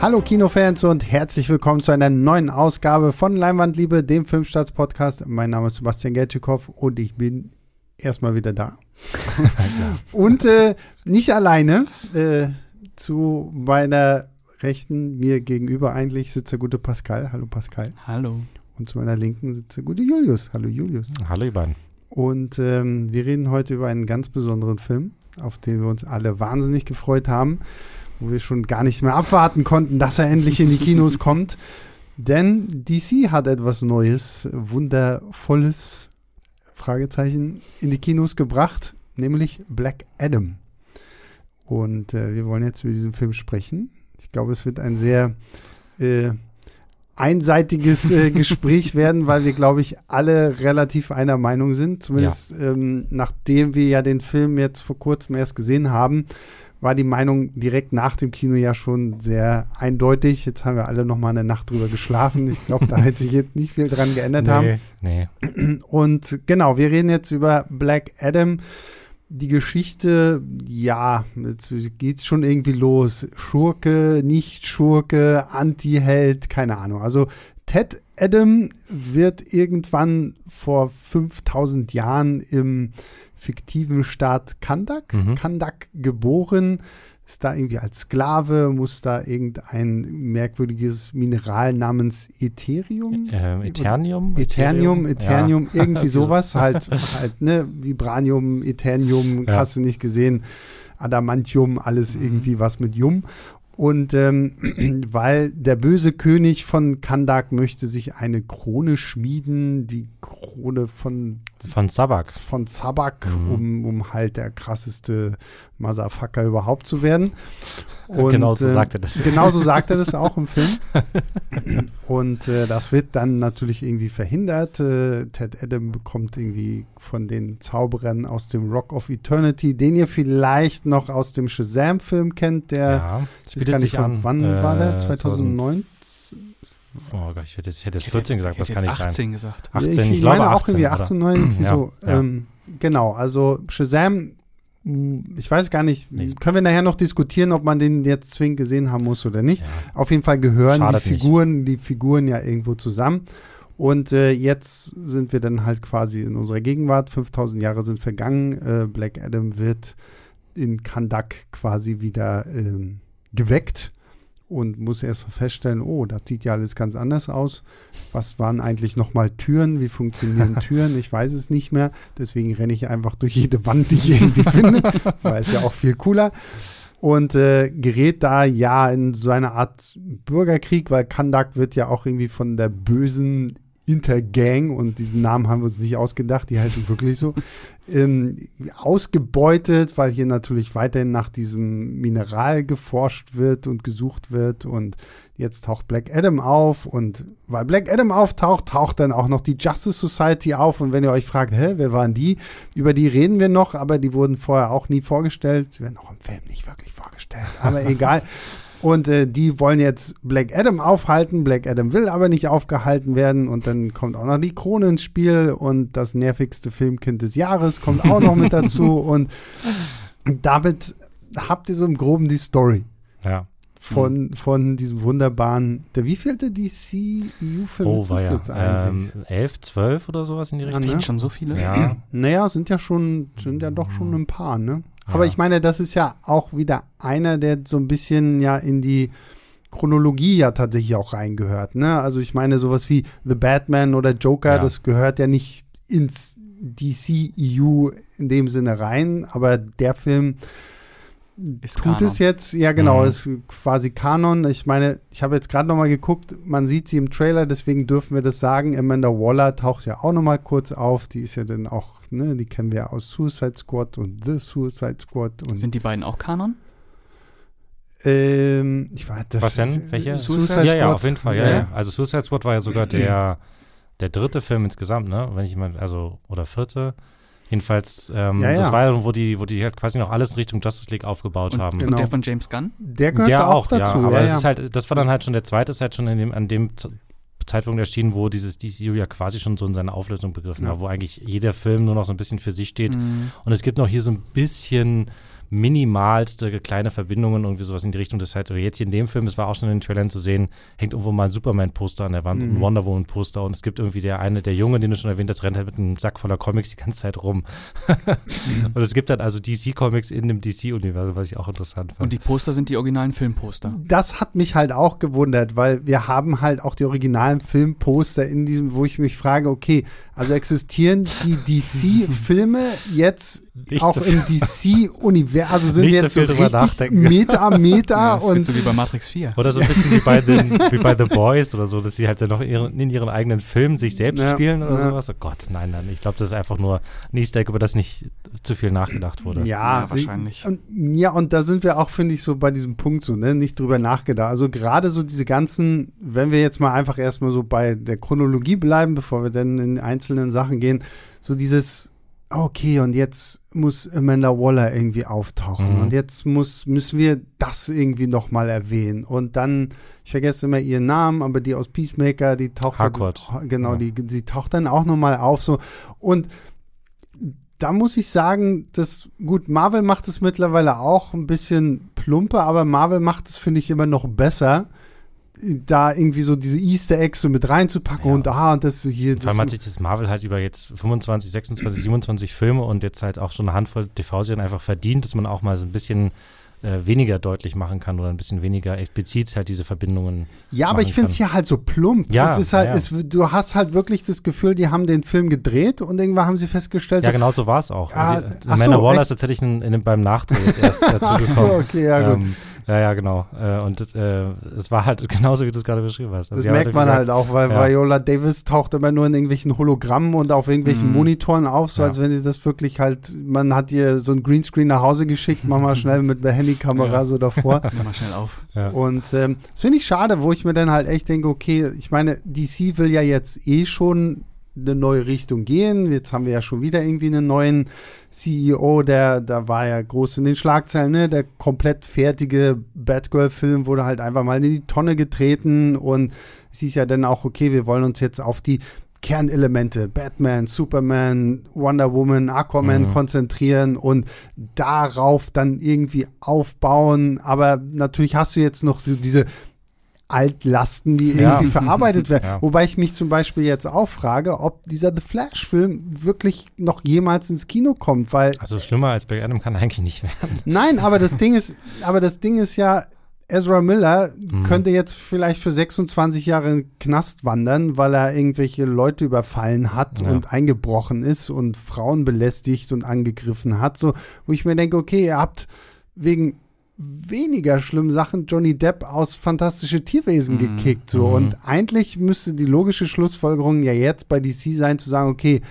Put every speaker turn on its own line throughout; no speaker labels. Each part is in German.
Hallo Kinofans und herzlich willkommen zu einer neuen Ausgabe von Leinwandliebe, dem Filmstarts-Podcast. Mein Name ist Sebastian Gertschikow und ich bin erstmal wieder da. und äh, nicht alleine. Äh, zu meiner Rechten, mir gegenüber eigentlich, sitzt der gute Pascal. Hallo Pascal.
Hallo.
Und zu meiner Linken sitzt der gute Julius. Hallo Julius.
Hallo ihr beiden.
Und ähm, wir reden heute über einen ganz besonderen Film, auf den wir uns alle wahnsinnig gefreut haben, wo wir schon gar nicht mehr abwarten konnten, dass er endlich in die Kinos kommt. Denn DC hat etwas Neues, wundervolles Fragezeichen in die Kinos gebracht, nämlich Black Adam. Und äh, wir wollen jetzt über diesen Film sprechen. Ich glaube, es wird ein sehr äh, einseitiges äh, Gespräch werden, weil wir, glaube ich, alle relativ einer Meinung sind. Zumindest ja. ähm, nachdem wir ja den Film jetzt vor kurzem erst gesehen haben, war die Meinung direkt nach dem Kino ja schon sehr eindeutig. Jetzt haben wir alle noch mal eine Nacht drüber geschlafen. Ich glaube, da hat sich jetzt nicht viel dran geändert
nee,
haben.
Nee.
Und genau, wir reden jetzt über Black Adam die Geschichte, ja, jetzt geht's schon irgendwie los. Schurke, nicht Schurke, Anti-Held, keine Ahnung. Also Ted Adam wird irgendwann vor 5000 Jahren im fiktiven Staat Kandak, mhm. Kandak geboren, ist da irgendwie als Sklave, muss da irgendein merkwürdiges Mineral namens Ethereum?
Ähm, Eternium?
Eternium, Eternium, ja. irgendwie sowas, halt, halt, ne, Vibranium, Eternium, ja. hast du nicht gesehen, Adamantium, alles mhm. irgendwie was mit Jum. Und ähm, weil der böse König von Kandak möchte sich eine Krone schmieden, die Krone von
von Sabak.
Von Sabak, mhm. um, um halt der krasseste Motherfucker überhaupt zu werden.
Und, genau so äh, sagt er das.
Genau so sagt er das auch im Film. Und äh, das wird dann natürlich irgendwie verhindert. Äh, Ted Adam bekommt irgendwie von den Zauberern aus dem Rock of Eternity, den ihr vielleicht noch aus dem Shazam-Film kennt, der
ja,
ich weiß gar nicht, von, wann äh, war der? 2009?
Oh Gott, ich hätte, ich hätte jetzt 14
jetzt,
gesagt, das kann nicht
18
sein.
gesagt.
18,
ich,
ich glaube
meine
18,
auch irgendwie 18, 9,
ja,
so.
Ja.
Ähm, genau, also Shazam, ich weiß gar nicht, nee. können wir nachher noch diskutieren, ob man den jetzt zwingend gesehen haben muss oder nicht. Ja. Auf jeden Fall gehören Schadet die Figuren, nicht. die Figuren ja irgendwo zusammen. Und äh, jetzt sind wir dann halt quasi in unserer Gegenwart. 5000 Jahre sind vergangen. Äh, Black Adam wird in Kandak quasi wieder ähm, geweckt und muss erst feststellen, oh, das sieht ja alles ganz anders aus. Was waren eigentlich nochmal Türen? Wie funktionieren Türen? Ich weiß es nicht mehr. Deswegen renne ich einfach durch jede Wand, die ich irgendwie finde, weil es ja auch viel cooler. Und äh, gerät da ja in so eine Art Bürgerkrieg, weil Kandak wird ja auch irgendwie von der bösen Intergang, und diesen Namen haben wir uns nicht ausgedacht, die heißen wirklich so, ähm, ausgebeutet, weil hier natürlich weiterhin nach diesem Mineral geforscht wird und gesucht wird. Und jetzt taucht Black Adam auf. Und weil Black Adam auftaucht, taucht dann auch noch die Justice Society auf. Und wenn ihr euch fragt, hä, wer waren die? Über die reden wir noch, aber die wurden vorher auch nie vorgestellt. Sie werden auch im Film nicht wirklich vorgestellt, aber egal. Und äh, die wollen jetzt Black Adam aufhalten. Black Adam will aber nicht aufgehalten werden. Und dann kommt auch noch die Krone ins Spiel. Und das nervigste Filmkind des Jahres kommt auch noch mit dazu. Und damit habt ihr so im Groben die Story.
Ja.
Von, von diesem wunderbaren, der wievielte DCU-Film
oh,
ist das
ja.
jetzt eigentlich?
Ähm, 11, 12 oder sowas in die Richtung.
Ja, ne?
schon so viele?
Ja.
Naja, sind ja schon, sind ja doch schon ein paar, ne?
Ja.
Aber ich meine, das ist ja auch wieder einer, der so ein bisschen ja in die Chronologie ja tatsächlich auch reingehört. Ne? Also ich meine, sowas wie The Batman oder Joker,
Ja.
das gehört ja nicht ins DCEU in dem Sinne rein, aber der Film
Ist
tut
Kanon.
es jetzt, ja genau,
Mhm.
ist quasi Kanon. Ich meine, ich habe jetzt gerade noch mal geguckt, man sieht sie im Trailer, deswegen dürfen wir das sagen. Amanda Waller taucht ja auch noch mal kurz auf, die ist ja dann auch, ne, die kennen wir aus Suicide Squad und The Suicide Squad und
Sind die beiden auch Kanon?
ähm, ich weiß das
Was denn? Welche?
Suicide
ja, ja,
Squad.
auf jeden Fall. Ja,
Ja,
ja.
ja.
Also Suicide Squad war ja sogar der, der dritte Film insgesamt, ne? Wenn ich mal, also, oder vierte. Jedenfalls, ähm,
Ja, ja.
das war ja, wo die, wo die halt quasi noch alles in Richtung Justice League aufgebaut
Und
haben.
genau.
Und der von James Gunn?
Der gehört
Der
da auch, dazu.
ja. Aber
ja,
es
ja.
ist halt, das war dann halt schon der zweite, ist halt schon in dem, an dem Zeitpunkt erschienen, wo dieses DCU ja quasi schon so in seiner Auflösung begriffen
Ja.
war, wo eigentlich jeder Film nur noch so ein bisschen für sich steht.
Mhm.
Und es gibt noch hier so ein bisschen minimalste kleine Verbindungen, irgendwie sowas in die Richtung. Das halt, jetzt hier in dem Film, es war auch schon in den Trailern zu sehen, hängt irgendwo mal ein Superman-Poster an der Wand mhm. und ein Wonder Woman-Poster und es gibt irgendwie der eine, der Junge, den du schon erwähnt hast, rennt halt mit einem Sack voller Comics die ganze Zeit rum. mhm. Und es gibt dann also DC-Comics in dem DC-Universum, was ich auch interessant fand.
Und die Poster sind die originalen Filmposter.
Das hat mich halt auch gewundert, weil wir haben halt auch die originalen Filmposter in diesem, wo ich mich frage, okay, also existieren die DC-Filme jetzt nicht auch so im DC-Universum, also sind jetzt so, so richtig Meta, Meta ja,
und so wie bei Matrix 4.
Oder so ein bisschen wie bei, den, wie bei The Boys oder so, dass sie halt dann noch ihren, in ihren eigenen Filmen sich selbst ja, spielen oder ja. sowas. Oh Gott, nein, nein. Ich glaube, das ist einfach nur ein Easter Egg, über das nicht zu viel nachgedacht wurde.
Ja, ja wahrscheinlich. Und, ja, und da sind wir auch, finde ich, so bei diesem Punkt so, ne, nicht drüber nachgedacht. Also gerade so diese ganzen, wenn wir jetzt mal einfach erstmal so bei der Chronologie bleiben, bevor wir dann in einzelnen Sachen gehen, so dieses okay, und jetzt muss Amanda Waller irgendwie auftauchen mhm. und jetzt muss, müssen wir das irgendwie nochmal erwähnen. Und dann, ich vergesse immer ihren Namen, aber die aus Peacemaker, die taucht. Dann, genau, ja. die, die taucht dann auch nochmal auf. So. Und da muss ich sagen, dass gut, Marvel macht es mittlerweile auch ein bisschen plumper, aber Marvel macht es, finde ich, immer noch besser da irgendwie so diese Easter Eggs so mit reinzupacken ja. und ah, und das hier.
Vor allem hat sich das Marvel halt über jetzt 25, 26, 27 Filme und jetzt halt auch schon eine Handvoll TV-Serien einfach verdient, dass man auch mal so ein bisschen äh, weniger deutlich machen kann oder ein bisschen weniger explizit halt diese Verbindungen.
Ja, aber ich finde es hier halt so plump.
Ja,
es ist halt,
ja.
es, du hast halt wirklich das Gefühl, die haben den Film gedreht und irgendwann haben sie festgestellt.
Ja, genau so war es auch. Ah, also, Amanda so, Waller ist tatsächlich in, in, beim Nachdreh jetzt erst dazu gekommen. Ach so,
okay, ja, gut.
Ja, ja, genau. Äh, und es äh, war halt genauso, wie du es gerade beschrieben hast.
Also das merkt man halt auch, weil ja. Viola Davis taucht immer nur in irgendwelchen Hologrammen und auf irgendwelchen mm. Monitoren auf, so ja. als wenn sie das wirklich halt, man hat ihr so ein Greenscreen nach Hause geschickt, mach mal schnell mit der Handykamera ja. so davor.
mach mal schnell auf.
Und ähm, das finde ich schade, wo ich mir dann halt echt denke, okay, ich meine, DC will ja jetzt eh schon eine neue Richtung gehen. Jetzt haben wir ja schon wieder irgendwie einen neuen CEO, der, da war ja groß in den Schlagzeilen, ne? Der komplett fertige Batgirl-Film wurde halt einfach mal in die Tonne getreten und es hieß ja dann auch, okay, wir wollen uns jetzt auf die Kernelemente, Batman, Superman, Wonder Woman, Aquaman mhm. konzentrieren und darauf dann irgendwie aufbauen. Aber natürlich hast du jetzt noch so diese Altlasten, die ja. irgendwie verarbeitet werden. Ja. Wobei ich mich zum Beispiel jetzt auch frage, ob dieser The Flash-Film wirklich noch jemals ins Kino kommt, weil.
Also schlimmer als Black Adam kann eigentlich nicht werden.
Nein, aber das Ding ist, aber das Ding ist ja, Ezra Miller mhm. könnte jetzt vielleicht für 26 Jahre in den Knast wandern, weil er irgendwelche Leute überfallen hat ja. und eingebrochen ist und Frauen belästigt und angegriffen hat. So, wo ich mir denke, okay, ihr habt wegen weniger schlimmen Sachen Johnny Depp aus Fantastische Tierwesen mhm. gekickt. So. Mhm. Und eigentlich müsste die logische Schlussfolgerung ja jetzt bei DC sein, zu sagen, okay,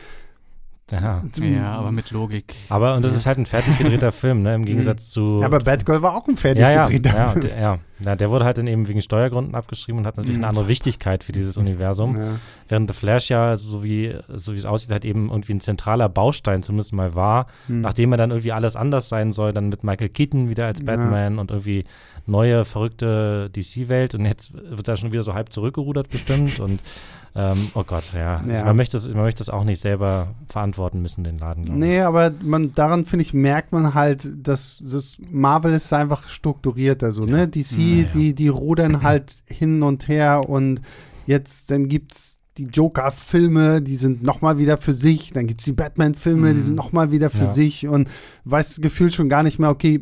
ja. ja, aber mit Logik.
Aber, und das ja. ist halt ein fertig gedrehter Film, ne, im mhm. Gegensatz zu.
Ja, aber Batgirl war auch ein fertig ja, gedrehter
ja,
Film.
Der, ja, ja, der wurde halt dann eben wegen Steuergründen abgeschrieben und hat natürlich mhm. eine andere Wichtigkeit für dieses Universum. Ja. Während The Flash ja, so wie, so wie es aussieht, halt eben irgendwie ein zentraler Baustein zumindest mal war, mhm. nachdem er dann irgendwie alles anders sein soll, dann mit Michael Keaton wieder als Batman und irgendwie neue, verrückte DC-Welt und jetzt wird er schon wieder so halb zurückgerudert bestimmt und ähm, oh Gott, ja. ja. Also man, möchte das, man möchte das auch nicht selber verantworten müssen, den Laden.
Nee, aber man, daran, finde ich, merkt man halt, dass das Marvel ist einfach strukturiert. Also, ne? ja. ne? DC, ja, die, die rudern halt hin und her und jetzt, dann gibt's die Joker-Filme, die sind nochmal wieder für sich. Dann gibt es die Batman-Filme, mhm. die sind nochmal wieder für sich und weiß gefühlt schon gar nicht mehr, okay,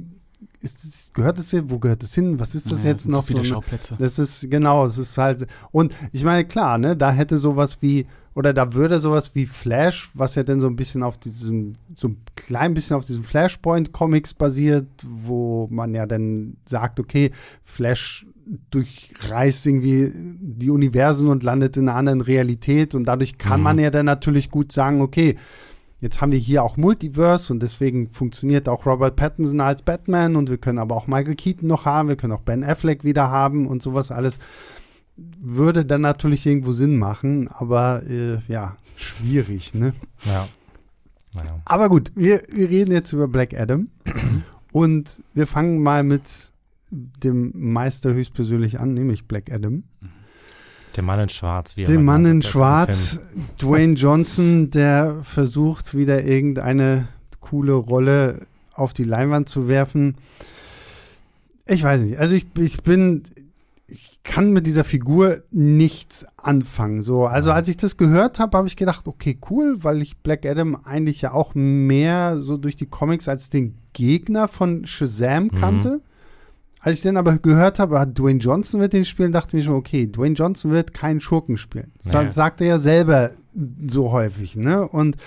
ist, gehört das hier, wo gehört das hin? Was ist das naja, jetzt noch?
Viele
so,
Schauplätze.
Das ist, genau, es ist halt, und ich meine, klar, ne, da hätte sowas wie, oder da würde sowas wie Flash, was ja dann so ein bisschen auf diesem, so ein klein bisschen auf diesem Flashpoint-Comics basiert, wo man ja dann sagt, okay, Flash durchreist irgendwie die Universen und landet in einer anderen Realität und dadurch kann mhm. man ja dann natürlich gut sagen, okay, Jetzt haben wir hier auch Multiverse und deswegen funktioniert auch Robert Pattinson als Batman und wir können aber auch Michael Keaton noch haben, wir können auch Ben Affleck wieder haben und sowas alles. Würde dann natürlich irgendwo Sinn machen, aber äh, ja, schwierig, ne?
Ja.
Naja. Aber gut, wir, wir reden jetzt über Black Adam und wir fangen mal mit dem Meister höchstpersönlich an, nämlich Black Adam. Mhm.
Der Mann in Schwarz.
Wie der Mann in Schwarz, Dwayne Johnson, der versucht wieder irgendeine coole Rolle auf die Leinwand zu werfen. Ich weiß nicht. Also ich, ich bin, ich kann mit dieser Figur nichts anfangen. So, also als ich das gehört habe, habe ich gedacht, okay, cool, weil ich Black Adam eigentlich ja auch mehr so durch die Comics als den Gegner von Shazam mhm. kannte. Mhm. Als ich dann aber gehört habe, ah, Dwayne Johnson wird den spielen, dachte ich mir schon, okay, Dwayne Johnson wird keinen Schurken spielen. Das naja. sagt er ja selber so häufig, ne? Und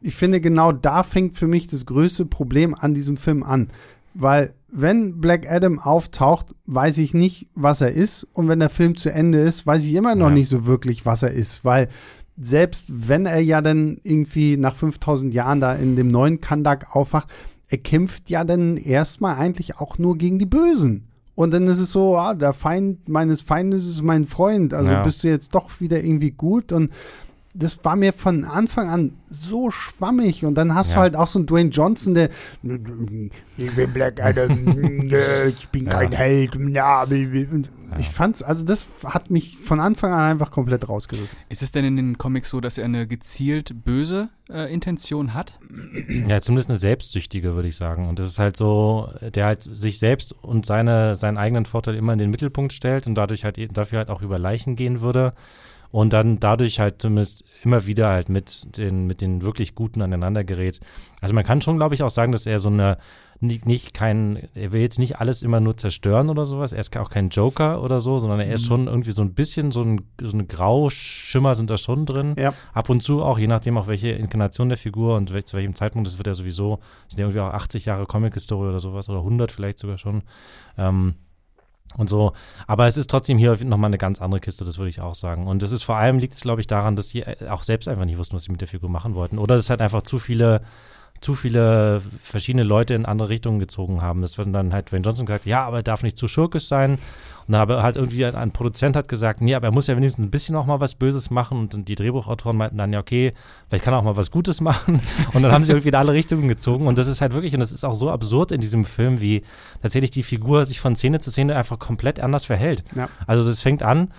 ich finde, genau da fängt für mich das größte Problem an diesem Film an. Weil wenn Black Adam auftaucht, weiß ich nicht, was er ist. Und wenn der Film zu Ende ist, weiß ich immer noch ja. nicht so wirklich, was er ist. Weil selbst wenn er ja dann irgendwie nach 5000 Jahren da in dem neuen Kandak aufwacht, er kämpft ja dann erstmal eigentlich auch nur gegen die Bösen. Und dann ist es so, ah, der Feind meines Feindes ist mein Freund. Also ja. bist du jetzt doch wieder irgendwie gut. Und das war mir von Anfang an so schwammig und dann hast ja. du halt auch so einen Dwayne Johnson, der ich bin Black Adam, ich bin kein ja. Held. Und ich fand's, also das hat mich von Anfang an einfach komplett rausgerissen.
Ist es denn in den Comics so, dass er eine gezielt böse äh, Intention hat?
Ja, zumindest eine selbstsüchtige, würde ich sagen. Und das ist halt so, der halt sich selbst und seine, seinen eigenen Vorteil immer in den Mittelpunkt stellt und dadurch halt dafür halt auch über Leichen gehen würde und dann dadurch halt zumindest immer wieder halt mit den, mit den wirklich Guten aneinander gerät. Also man kann schon, glaube ich, auch sagen, dass er so eine, nicht, nicht kein, er will jetzt nicht alles immer nur zerstören oder sowas. Er ist auch kein Joker oder so, sondern er ist mhm. schon irgendwie so ein bisschen so ein, so ein Grauschimmer sind da schon drin. Ja. Ab und zu auch, je nachdem auch welche Inkarnation der Figur und zu welchem Zeitpunkt, das wird ja sowieso, sind ja irgendwie auch 80 Jahre Comic-Historie oder sowas oder 100 vielleicht sogar schon. Ähm, und so. Aber es ist trotzdem hier nochmal eine ganz andere Kiste, das würde ich auch sagen. Und es ist vor allem, liegt es, glaube ich, daran, dass sie äh, auch selbst einfach nicht wussten, was sie mit der Figur machen wollten. Oder es halt einfach zu viele zu viele verschiedene Leute in andere Richtungen gezogen haben. Das wird dann halt Wayne Johnson gesagt, ja, aber er darf nicht zu schurkisch sein. Und dann aber halt irgendwie ein, ein, Produzent hat gesagt, nee, aber er muss ja wenigstens ein bisschen auch mal was Böses machen. Und die Drehbuchautoren meinten dann, ja, okay, vielleicht kann er auch mal was Gutes machen. Und dann haben sie irgendwie in alle Richtungen gezogen. Und das ist halt wirklich, und das ist auch so absurd in diesem Film, wie tatsächlich die Figur sich von Szene zu Szene einfach komplett anders verhält. Ja. Also das fängt an,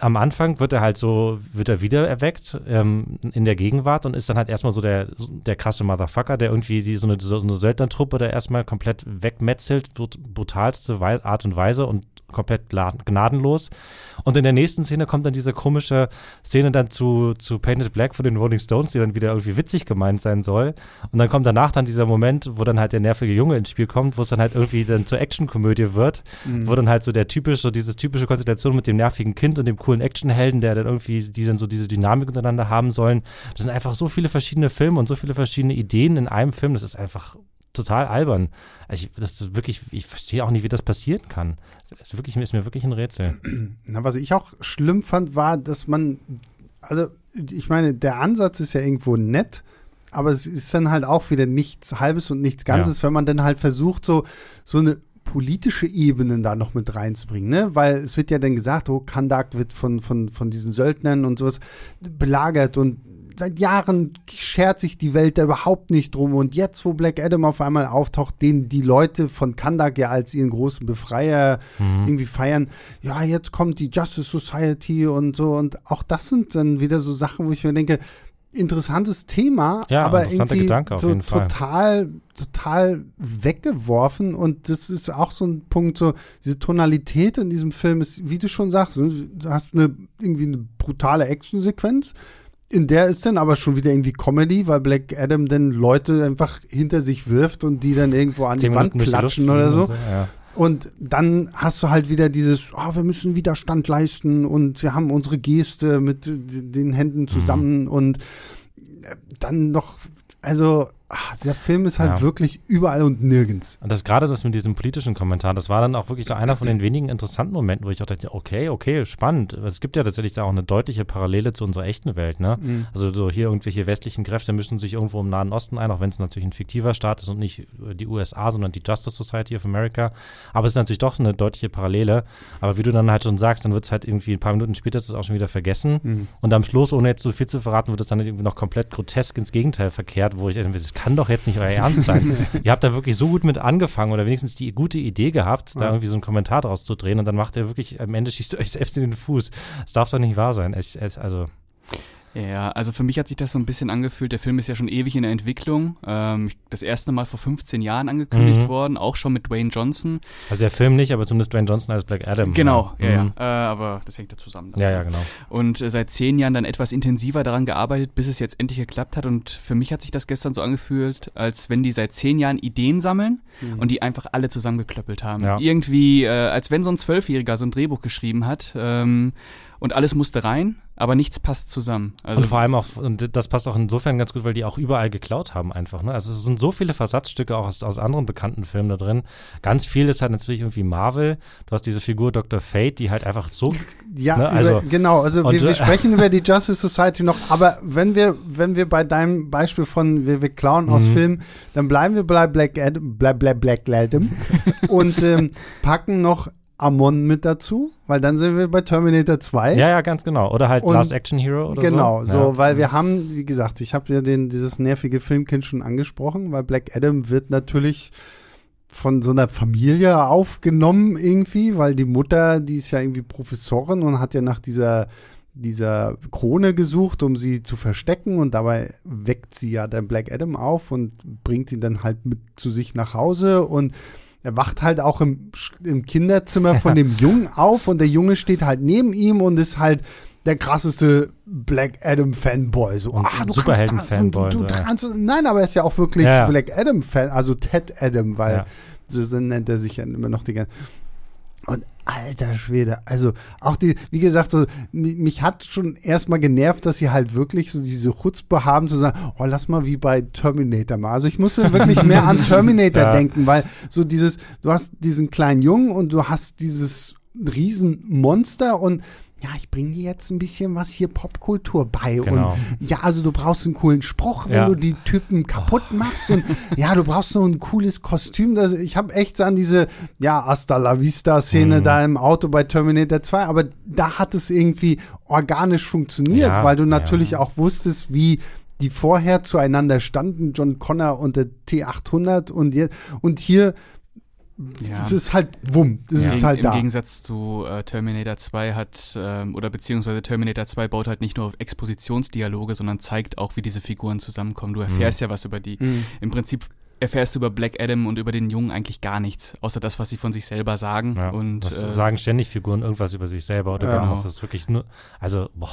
am Anfang wird er halt so, wird er wieder erweckt ähm, in der Gegenwart und ist dann halt erstmal so der, der krasse Motherfucker, der irgendwie die, so eine, so eine Söldnertruppe da erstmal komplett wegmetzelt, brutalste Art und Weise und komplett gnadenlos. Und in der nächsten Szene kommt dann diese komische Szene dann zu, zu Painted Black von den Rolling Stones, die dann wieder irgendwie witzig gemeint sein soll. Und dann kommt danach dann dieser Moment, wo dann halt der nervige Junge ins Spiel kommt, wo es dann halt irgendwie dann zur Actionkomödie wird, mhm. wo dann halt so der typische, so dieses typische Konstellation mit dem nervigen Kind und dem coolen Actionhelden, der dann irgendwie, die dann so diese Dynamik untereinander haben sollen. Das sind einfach so viele verschiedene Filme und so viele verschiedene Ideen in einem Film. Das ist einfach total albern. Ich, das ist wirklich, ich verstehe auch nicht, wie das passieren kann. Das ist, wirklich, ist mir wirklich ein Rätsel.
Na, was ich auch schlimm fand, war, dass man, also ich meine, der Ansatz ist ja irgendwo nett, aber es ist dann halt auch wieder nichts Halbes und nichts Ganzes, ja. wenn man dann halt versucht, so, so eine politische Ebene da noch mit reinzubringen, ne? Weil es wird ja dann gesagt, oh, Kandak wird von, von, von diesen Söldnern und sowas belagert und seit Jahren schert sich die Welt da überhaupt nicht drum. Und jetzt, wo Black Adam auf einmal auftaucht, den die Leute von Kandak ja als ihren großen Befreier mhm. irgendwie feiern, ja, jetzt kommt die Justice Society und so. Und auch das sind dann wieder so Sachen, wo ich mir denke, interessantes Thema, ja, aber irgendwie Gedanke, so total, total weggeworfen. Und das ist auch so ein Punkt, so diese Tonalität in diesem Film ist, wie du schon sagst, du hast eine irgendwie eine brutale Actionsequenz in der ist dann aber schon wieder irgendwie Comedy, weil Black Adam dann Leute einfach hinter sich wirft und die dann irgendwo an die Wand klatschen oder so. Und, so ja. und dann hast du halt wieder dieses, oh, wir müssen Widerstand leisten und wir haben unsere Geste mit den Händen zusammen mhm. und dann noch, also Ach, der Film ist halt ja. wirklich überall und nirgends.
Und das gerade das mit diesem politischen Kommentar, das war dann auch wirklich so einer von den wenigen interessanten Momenten, wo ich auch dachte, okay, okay, spannend. Es gibt ja tatsächlich da auch eine deutliche Parallele zu unserer echten Welt, ne? Mhm. Also so hier irgendwelche westlichen Kräfte mischen sich irgendwo im Nahen Osten ein, auch wenn es natürlich ein fiktiver Staat ist und nicht die USA, sondern die Justice Society of America. Aber es ist natürlich doch eine deutliche Parallele. Aber wie du dann halt schon sagst, dann wird es halt irgendwie ein paar Minuten später ist es auch schon wieder vergessen. Mhm. Und am Schluss, ohne jetzt so viel zu verraten, wird es dann irgendwie noch komplett grotesk ins Gegenteil verkehrt, wo ich das kann doch jetzt nicht euer Ernst sein. ihr habt da wirklich so gut mit angefangen oder wenigstens die gute Idee gehabt, ja. da irgendwie so einen Kommentar draus zu drehen und dann macht ihr wirklich, am Ende schießt ihr euch selbst in den Fuß. Das darf doch nicht wahr sein. Ich, also.
Ja, also für mich hat sich das so ein bisschen angefühlt. Der Film ist ja schon ewig in der Entwicklung. Ähm, das erste Mal vor 15 Jahren angekündigt mhm. worden, auch schon mit Dwayne Johnson.
Also der Film nicht, aber zumindest Dwayne Johnson als Black Adam.
Genau, ja, ja. Mhm. Äh, aber das hängt ja zusammen.
Ja, ja, genau.
Und äh, seit zehn Jahren dann etwas intensiver daran gearbeitet, bis es jetzt endlich geklappt hat. Und für mich hat sich das gestern so angefühlt, als wenn die seit zehn Jahren Ideen sammeln mhm. und die einfach alle zusammengeklöppelt haben. Ja. Irgendwie, äh, als wenn so ein Zwölfjähriger so ein Drehbuch geschrieben hat. Ähm, und alles musste rein, aber nichts passt zusammen.
Also und vor allem auch, und das passt auch insofern ganz gut, weil die auch überall geklaut haben einfach. Ne? Also es sind so viele Versatzstücke auch aus, aus anderen bekannten Filmen da drin. Ganz viel ist halt natürlich irgendwie Marvel. Du hast diese Figur Dr. Fate, die halt einfach so.
Ja, ne? also, über, genau. Also wir, wir, sprechen über die Justice Society noch, aber wenn wir, wenn wir bei deinem Beispiel von wir, wir klauen aus mhm. Filmen, dann bleiben wir bei Black Adam, Black, Black, Black Adam und ähm, packen noch Amon mit dazu, weil dann sind wir bei Terminator 2.
Ja, ja, ganz genau. Oder halt und Last Action Hero oder
genau,
so.
Genau, so, weil wir haben, wie gesagt, ich habe ja den, dieses nervige Filmkind schon angesprochen, weil Black Adam wird natürlich von so einer Familie aufgenommen irgendwie, weil die Mutter, die ist ja irgendwie Professorin und hat ja nach dieser dieser Krone gesucht, um sie zu verstecken und dabei weckt sie ja dann Black Adam auf und bringt ihn dann halt mit zu sich nach Hause und er wacht halt auch im, im Kinderzimmer von dem Jungen auf und der Junge steht halt neben ihm und ist halt der krasseste Black Adam Fanboy. So,
und ah, Superhelden Fanboy.
Du, du, du nein, aber er ist ja auch wirklich ja. Black Adam Fan, also Ted Adam, weil ja. so nennt er sich ja immer noch die ganze. Und alter Schwede, also auch die, wie gesagt, so, mich hat schon erstmal genervt, dass sie halt wirklich so diese Chutzpe haben zu sagen, oh, lass mal wie bei Terminator mal. Also ich musste wirklich mehr an Terminator ja. denken, weil so dieses, du hast diesen kleinen Jungen und du hast dieses Riesenmonster und ja, ich bringe dir jetzt ein bisschen was hier Popkultur bei. Genau. Und ja, also du brauchst einen coolen Spruch, wenn ja. du die Typen kaputt machst. Und ja, du brauchst noch ein cooles Kostüm. Das, ich habe echt so an diese, ja, Hasta la Vista-Szene mhm. da im Auto bei Terminator 2, aber da hat es irgendwie organisch funktioniert, ja, weil du natürlich ja. auch wusstest, wie die vorher zueinander standen, John Connor und der T800 und, und hier ja. Das ist halt wumm. Das ja. ist halt
Im,
da.
Im Gegensatz zu äh, Terminator 2 hat, ähm, oder beziehungsweise Terminator 2 baut halt nicht nur auf Expositionsdialoge, sondern zeigt auch, wie diese Figuren zusammenkommen. Du erfährst mhm. ja was über die. Mhm. Im Prinzip erfährst du über Black Adam und über den Jungen eigentlich gar nichts, außer das, was sie von sich selber sagen. Ja, und
äh, sagen ständig Figuren irgendwas über sich selber oder ja. genau. Das ist wirklich nur, also boah.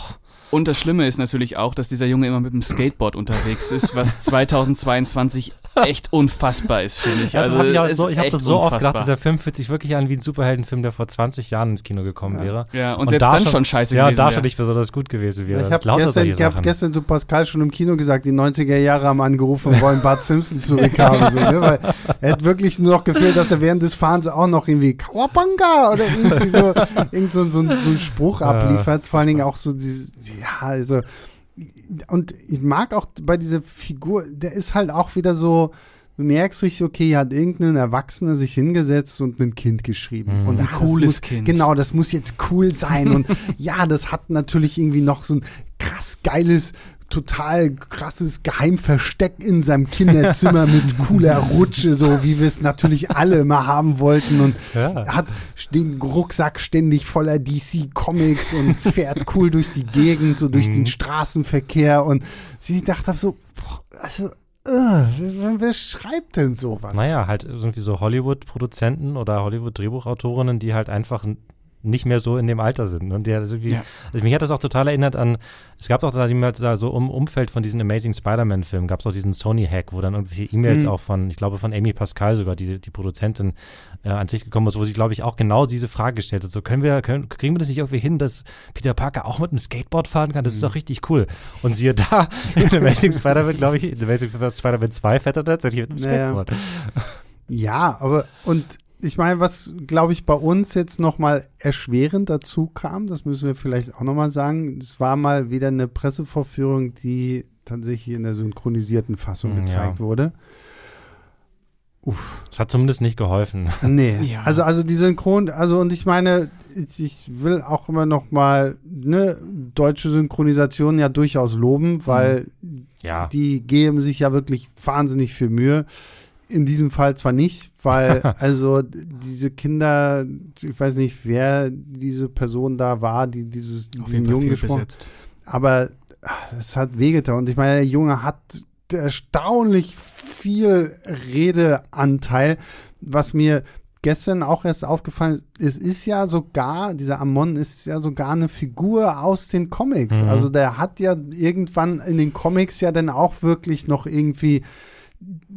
Und das Schlimme ist natürlich auch, dass dieser Junge immer mit dem Skateboard unterwegs ist, was 2022 echt unfassbar ist, finde ich.
Also, also hab ich, so, ich habe das so unfassbar. oft gedacht, dieser Film fühlt sich wirklich an wie ein Superheldenfilm, der vor 20 Jahren ins Kino gekommen
ja.
wäre.
Ja, und, und selbst dann schon, schon scheiße
ja, gewesen Ja, da schon nicht besonders gut gewesen wäre.
Ich habe gestern, ich hab gestern zu Pascal schon im Kino gesagt, die 90er Jahre haben angerufen und wollen Bart Simpson zurückhaben. So, ne? Weil er hat wirklich nur noch gefehlt, dass er während des Fahrens auch noch irgendwie Kawabanga oder irgendwie so, irgend so, so, so einen Spruch abliefert. Vor allen Dingen auch so dieses, ja, also und ich mag auch bei dieser Figur, der ist halt auch wieder so, du merkst richtig, okay, hier hat irgendein Erwachsener sich hingesetzt und ein Kind geschrieben.
Mhm.
Und
ein cooles
muss,
Kind.
Genau, das muss jetzt cool sein. und ja, das hat natürlich irgendwie noch so ein krass geiles total krasses Geheimversteck in seinem Kinderzimmer mit cooler Rutsche, so wie wir es natürlich alle mal haben wollten und ja. hat den Rucksack ständig voller DC Comics und fährt cool durch die Gegend, so durch mhm. den Straßenverkehr und sie dachte so, boah, also Uh, wer schreibt denn sowas?
Naja, halt irgendwie so Hollywood-Produzenten oder Hollywood-Drehbuchautorinnen, die halt einfach nicht mehr so in dem Alter sind. Und der also, ja. also mich hat das auch total erinnert an, es gab auch da, da so im Umfeld von diesen Amazing Spider-Man-Filmen, gab es auch diesen Sony-Hack, wo dann irgendwelche E-Mails mhm. auch von, ich glaube von Amy Pascal sogar, die, die Produzentin, äh, an sich gekommen ist, wo sie, glaube ich, auch genau diese Frage gestellt hat. So, können wir, können, kriegen wir das nicht irgendwie hin, dass Peter Parker auch mit einem Skateboard fahren kann? Das mhm. ist doch richtig cool. Und siehe da, in Amazing Spider-Man, glaube ich, in Amazing Spider-Man 2 fährt er tatsächlich mit einem Skateboard.
Ja, ja aber und ich meine, was, glaube ich, bei uns jetzt nochmal erschwerend dazu kam, das müssen wir vielleicht auch nochmal sagen, es war mal wieder eine Pressevorführung, die tatsächlich in der synchronisierten Fassung hm, gezeigt ja. wurde.
Uff. Das hat zumindest nicht geholfen.
Nee. Ja. Also, also die Synchron, also und ich meine, ich, ich will auch immer noch mal ne, deutsche Synchronisation ja durchaus loben, weil ja. die geben sich ja wirklich wahnsinnig viel Mühe. In diesem Fall zwar nicht, weil also diese Kinder, ich weiß nicht, wer diese Person da war, die dieses diesen Jungen gesprochen hat. Aber es hat wehgetan. Und ich meine, der Junge hat erstaunlich viel Redeanteil, was mir gestern auch erst aufgefallen ist, es ist ja sogar, dieser Amon ist ja sogar eine Figur aus den Comics. Mhm. Also der hat ja irgendwann in den Comics ja dann auch wirklich noch irgendwie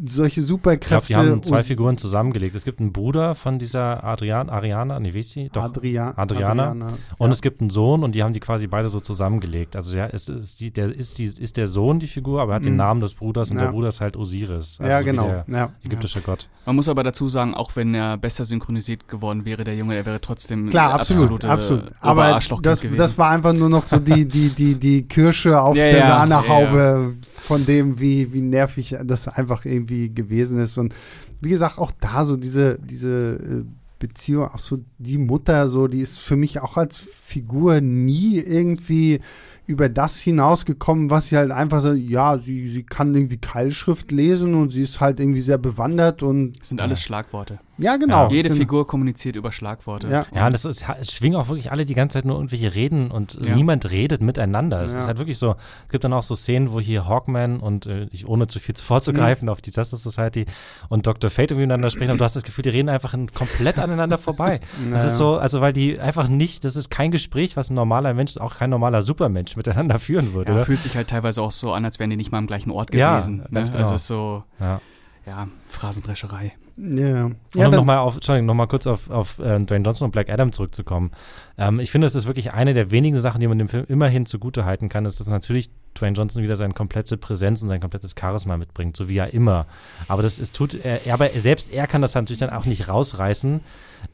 solche Superkräfte.
Ich glaube, die haben zwei Figuren zusammengelegt. Es gibt einen Bruder von dieser Adrian, Ariana, nee, wie ist sie? Doch, Adria, Adriana. Adriana. Und ja. es gibt einen Sohn und die haben die quasi beide so zusammengelegt. Also ja, ist, ist, die, der, ist, die, ist der Sohn die Figur, aber er hat mhm. den Namen des Bruders und ja. der Bruder ist halt Osiris.
Also ja, genau.
der ja. ägyptische Gott.
Man muss aber dazu sagen, auch wenn er besser synchronisiert geworden wäre, der Junge, er wäre trotzdem
Klar, absolut, absolut. Aber das, das war einfach nur noch so die, die, die, die Kirsche auf der Sahnehaube von dem, wie, wie nervig das einfach irgendwie gewesen ist. Und wie gesagt, auch da so diese, diese äh, Beziehung, auch so die Mutter, so, die ist für mich auch als Figur nie irgendwie über das hinausgekommen, was sie halt einfach so, ja, sie, sie kann irgendwie Keilschrift lesen und sie ist halt irgendwie sehr bewandert und.
Das sind alles Schlagworte.
Ja, genau. Ja.
Jede
genau.
Figur kommuniziert über Schlagworte.
Ja, ja das ist, es schwingen auch wirklich alle die ganze Zeit nur irgendwelche Reden und ja. niemand redet miteinander. Es ja. ist halt wirklich so, es gibt dann auch so Szenen, wo hier Hawkman und äh, ich, ohne zu viel vorzugreifen mhm. auf die Justice Society und Dr. Fate miteinander sprechen, aber du hast das Gefühl, die reden einfach komplett aneinander vorbei. Das ist so, also weil die einfach nicht, das ist kein Gespräch, was ein normaler Mensch, auch kein normaler Supermensch miteinander führen würde.
Ja, fühlt sich halt teilweise auch so an, als wären die nicht mal am gleichen Ort gewesen. Ja, ne? genau. Also so, ja, ja Phrasendrescherei.
Ja.
Und um nochmal auf, Entschuldigung, nochmal kurz auf, auf äh, Dwayne Johnson und Black Adam zurückzukommen. Ähm, ich finde, es ist wirklich eine der wenigen Sachen, die man dem Film immerhin zugute halten kann, ist, dass natürlich Dwayne Johnson wieder seine komplette Präsenz und sein komplettes Charisma mitbringt, so wie er immer. Aber das ist, tut er, aber selbst er kann das natürlich dann auch nicht rausreißen.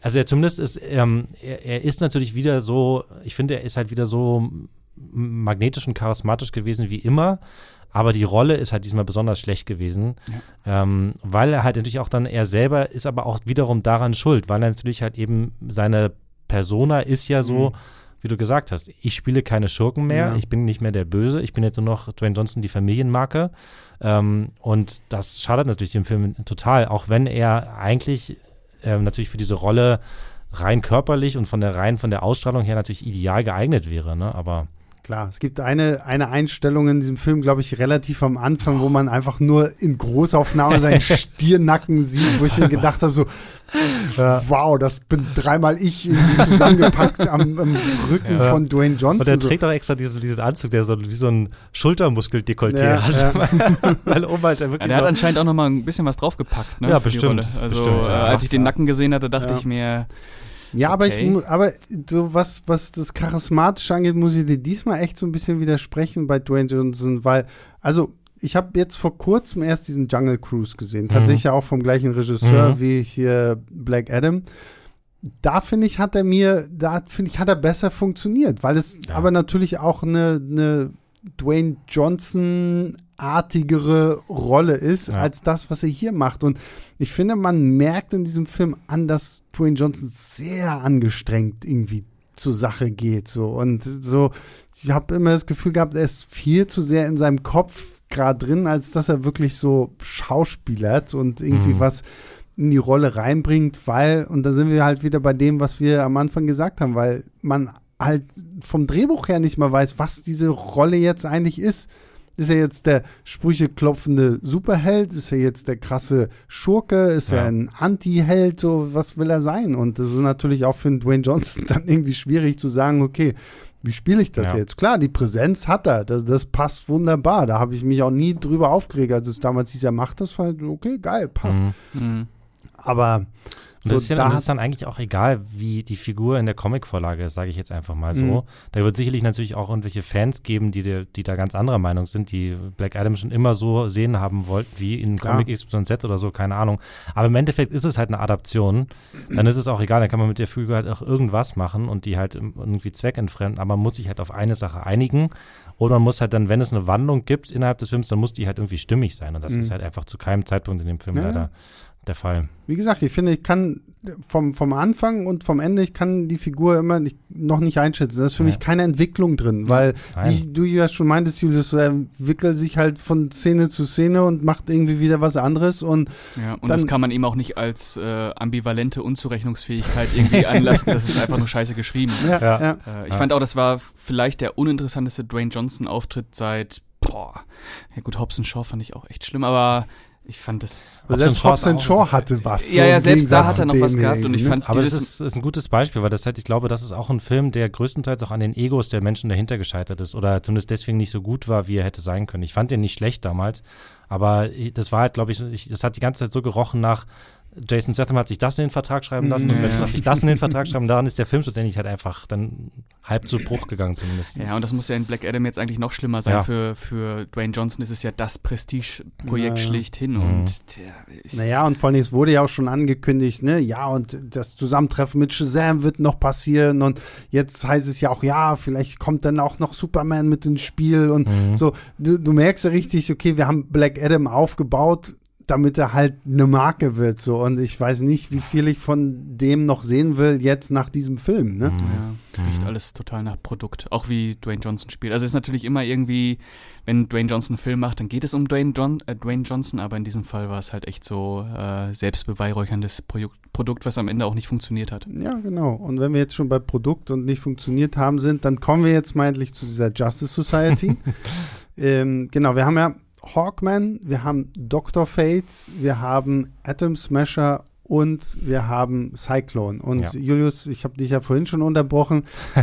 Also er zumindest ist, ähm, er, er ist natürlich wieder so, ich finde, er ist halt wieder so magnetisch und charismatisch gewesen wie immer. Aber die Rolle ist halt diesmal besonders schlecht gewesen, ja. ähm, weil er halt natürlich auch dann, er selber ist aber auch wiederum daran schuld, weil er natürlich halt eben seine Persona ist ja so, mhm. wie du gesagt hast, ich spiele keine Schurken mehr, ja. ich bin nicht mehr der Böse, ich bin jetzt nur noch Dwayne Johnson die Familienmarke. Ähm, und das schadet natürlich dem Film total, auch wenn er eigentlich äh, natürlich für diese Rolle rein körperlich und von der rein von der Ausstrahlung her natürlich ideal geeignet wäre, ne? Aber
Klar, es gibt eine, eine Einstellung in diesem Film, glaube ich, relativ am Anfang, wo man einfach nur in Großaufnahme seinen Stiernacken sieht, wo ich mir gedacht habe, so, ja. wow, das bin dreimal ich irgendwie zusammengepackt am, am Rücken ja. von Dwayne Johnson. Und
er trägt auch extra diesen, diesen Anzug, der so wie so ein Schultermuskeldekolleté ja, hat.
Weil oben halt wirklich der so hat anscheinend auch noch mal ein bisschen was draufgepackt, ne?
Ja, bestimmt.
Also,
bestimmt,
äh, als ich den Nacken gesehen hatte, dachte ich mir,
ja, aber okay. ich aber so was, was das Charismatische angeht, muss ich dir diesmal echt so ein bisschen widersprechen bei Dwayne Johnson, weil, also ich habe jetzt vor kurzem erst diesen Jungle Cruise gesehen, mhm. tatsächlich auch vom gleichen Regisseur mhm. wie hier Black Adam. Da finde ich, hat er mir, da finde ich, hat er besser funktioniert, weil es ja. aber natürlich auch eine, eine Dwayne Johnson artigere Rolle ist ja. als das, was er hier macht. Und ich finde, man merkt in diesem Film an, dass Dwayne Johnson sehr angestrengt irgendwie zur Sache geht. So. Und so, ich habe immer das Gefühl gehabt, er ist viel zu sehr in seinem Kopf gerade drin, als dass er wirklich so schauspielert und irgendwie mhm. was in die Rolle reinbringt, weil, und da sind wir halt wieder bei dem, was wir am Anfang gesagt haben, weil man halt vom Drehbuch her nicht mal weiß, was diese Rolle jetzt eigentlich ist. Ist er jetzt der Sprüche klopfende Superheld? Ist er jetzt der krasse Schurke? Ist ja. er ein Anti-Held? So, was will er sein? Und das ist natürlich auch für Dwayne Johnson dann irgendwie schwierig zu sagen, okay, wie spiele ich das ja. jetzt? Klar, die Präsenz hat er, das, das passt wunderbar. Da habe ich mich auch nie drüber aufgeregt, als es damals hieß, er macht das, halt, okay, geil, passt. Mhm. Mhm. Aber
und das, ist ja, da das ist dann eigentlich auch egal, wie die Figur in der Comicvorlage ist, sage ich jetzt einfach mal so. Mhm. Da wird sicherlich natürlich auch irgendwelche Fans geben, die, die da ganz anderer Meinung sind, die Black Adam schon immer so sehen haben wollten, wie in Comic ja. XYZ oder so, keine Ahnung. Aber im Endeffekt ist es halt eine Adaption. Dann ist es auch egal, dann kann man mit der Figur halt auch irgendwas machen und die halt irgendwie zweckentfremden, aber man muss sich halt auf eine Sache einigen. Oder man muss halt dann, wenn es eine Wandlung gibt innerhalb des Films, dann muss die halt irgendwie stimmig sein. Und das mhm. ist halt einfach zu keinem Zeitpunkt in dem Film ja. leider der Fall.
Wie gesagt, ich finde, ich kann vom, vom Anfang und vom Ende, ich kann die Figur immer nicht, noch nicht einschätzen. Da ist für ja. mich keine Entwicklung drin, weil, Nein. wie du ja schon meintest, Julius, so er entwickelt sich halt von Szene zu Szene und macht irgendwie wieder was anderes. Und,
ja, und dann, das kann man ihm auch nicht als äh, ambivalente Unzurechnungsfähigkeit irgendwie anlassen. das ist einfach nur scheiße geschrieben. Ja, ja. Äh, ich fand auch, das war vielleicht der uninteressanteste Dwayne Johnson-Auftritt seit, boah, ja gut, Hobson Shaw fand ich auch echt schlimm, aber ich fand das.
Aber selbst Hobson Shaw hatte was.
Ja, ja, selbst da hat er noch was gehabt und ich fand.
Aber es ist, ist, ein gutes Beispiel, weil das halt, ich glaube, das ist auch ein Film, der größtenteils auch an den Egos der Menschen dahinter gescheitert ist oder zumindest deswegen nicht so gut war, wie er hätte sein können. Ich fand den nicht schlecht damals, aber das war halt, glaube ich, ich, das hat die ganze Zeit so gerochen nach Jason Statham hat sich das in den Vertrag schreiben lassen ja. und Jason hat sich das in den Vertrag schreiben. Daran ist der Film schlussendlich halt einfach dann halb zu Bruch gegangen zumindest.
Ja, und das muss ja in Black Adam jetzt eigentlich noch schlimmer sein. Ja. Für, für Dwayne Johnson ist es ja das Prestige-Projekt ja. schlechthin. Mhm. Und
der naja, und vor allem, es wurde ja auch schon angekündigt, ne, ja, und das Zusammentreffen mit Shazam wird noch passieren. Und jetzt heißt es ja auch, ja, vielleicht kommt dann auch noch Superman mit ins Spiel. Und mhm. so, du, du merkst ja richtig, okay, wir haben Black Adam aufgebaut damit er halt eine Marke wird. So. Und ich weiß nicht, wie viel ich von dem noch sehen will, jetzt nach diesem Film. Ne?
Ja, riecht alles total nach Produkt. Auch wie Dwayne Johnson spielt. Also ist natürlich immer irgendwie, wenn Dwayne Johnson einen Film macht, dann geht es um Dwayne, John, äh, Dwayne Johnson, aber in diesem Fall war es halt echt so äh, selbstbeweihräucherndes Produkt, Produkt, was am Ende auch nicht funktioniert hat.
Ja, genau. Und wenn wir jetzt schon bei Produkt und nicht funktioniert haben sind, dann kommen wir jetzt mal endlich zu dieser Justice Society. ähm, genau, wir haben ja Hawkman, wir haben Dr. Fate, wir haben Atom Smasher und wir haben Cyclone. Und ja. Julius, ich habe dich ja vorhin schon unterbrochen.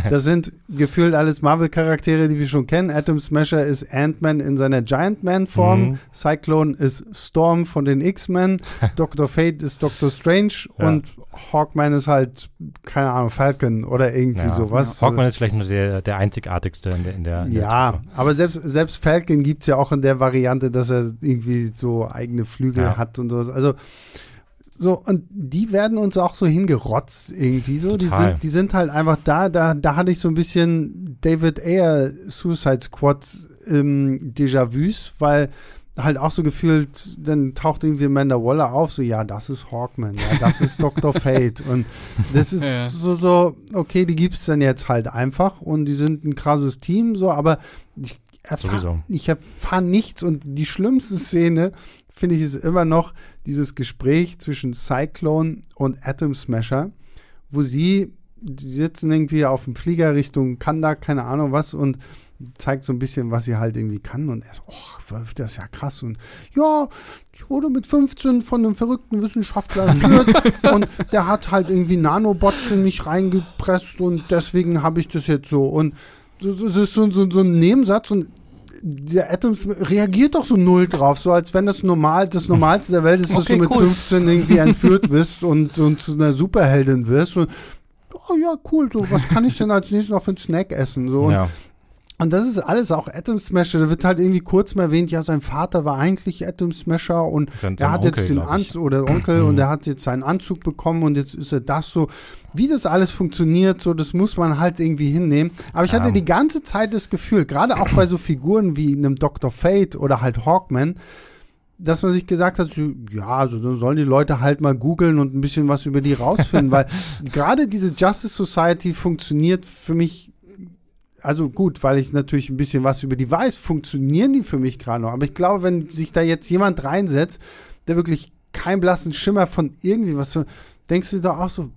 Das sind gefühlt alles Marvel-Charaktere, die wir schon kennen. Atom Smasher ist Ant-Man in seiner Giant-Man-Form. Mhm. Cyclone ist Storm von den X-Men. Dr. Fate ist Dr. Strange. Ja. Und Hawkman ist halt, keine Ahnung, Falcon oder irgendwie ja. sowas.
Hawkman ist vielleicht nur der, der einzigartigste in der. In der, in
ja, der aber selbst, selbst Falcon gibt es ja auch in der Variante, dass er irgendwie so eigene Flügel hat und sowas. Also so, und die werden uns auch so hingerotzt irgendwie so. Die sind, die sind halt einfach da, da, da hatte ich so ein bisschen David Ayer Suicide Squad ähm, Déjà-vus, weil halt auch so gefühlt, dann taucht irgendwie Amanda Waller auf, so, ja, das ist Hawkman, ja, das ist Dr. Fate. Und das ist ja. so, so, okay, die gibt es dann jetzt halt einfach und die sind ein krasses Team, so, aber ich erfahre erfahr nichts und die schlimmste Szene finde ich, ist immer noch dieses Gespräch zwischen Cyclone und Atom Smasher, wo sie, die sitzen irgendwie auf dem Flieger Richtung Kanda, keine Ahnung was, und zeigt so ein bisschen, was sie halt irgendwie kann. Und er so, oh, das ist ja krass. Und ja, ich wurde mit 15 von einem verrückten Wissenschaftler entführt und der hat halt irgendwie Nanobots in mich reingepresst und deswegen habe ich das jetzt so. Und das ist so, so, so ein Nebensatz und der Adams reagiert doch so null drauf, so als wenn das normal, das Normalste der Welt ist, dass okay, du mit cool. 15 irgendwie entführt wirst und, und zu einer Superheldin wirst. Und, oh ja, cool, so, was kann ich denn als nächstes noch für einen Snack essen? So. Ja. Und das ist alles auch Atom Smasher. Da wird halt irgendwie kurz mal erwähnt, ja, sein Vater war eigentlich Atom Smasher und er hat Onkel, jetzt den Anzug oder Onkel und er hat jetzt seinen Anzug bekommen und jetzt ist er das so. Wie das alles funktioniert, so, das muss man halt irgendwie hinnehmen. Aber ich hatte die ganze Zeit das Gefühl, gerade auch bei so Figuren wie einem Dr. Fate oder halt Hawkman, dass man sich gesagt hat, ja, also dann sollen die Leute halt mal googeln und ein bisschen was über die rausfinden, weil gerade diese Justice Society funktioniert für mich also gut, weil ich natürlich ein bisschen was über die weiß, funktionieren die für mich gerade noch. Aber ich glaube, wenn sich da jetzt jemand reinsetzt, der wirklich keinen blassen Schimmer von irgendwie was, denkst du da auch so,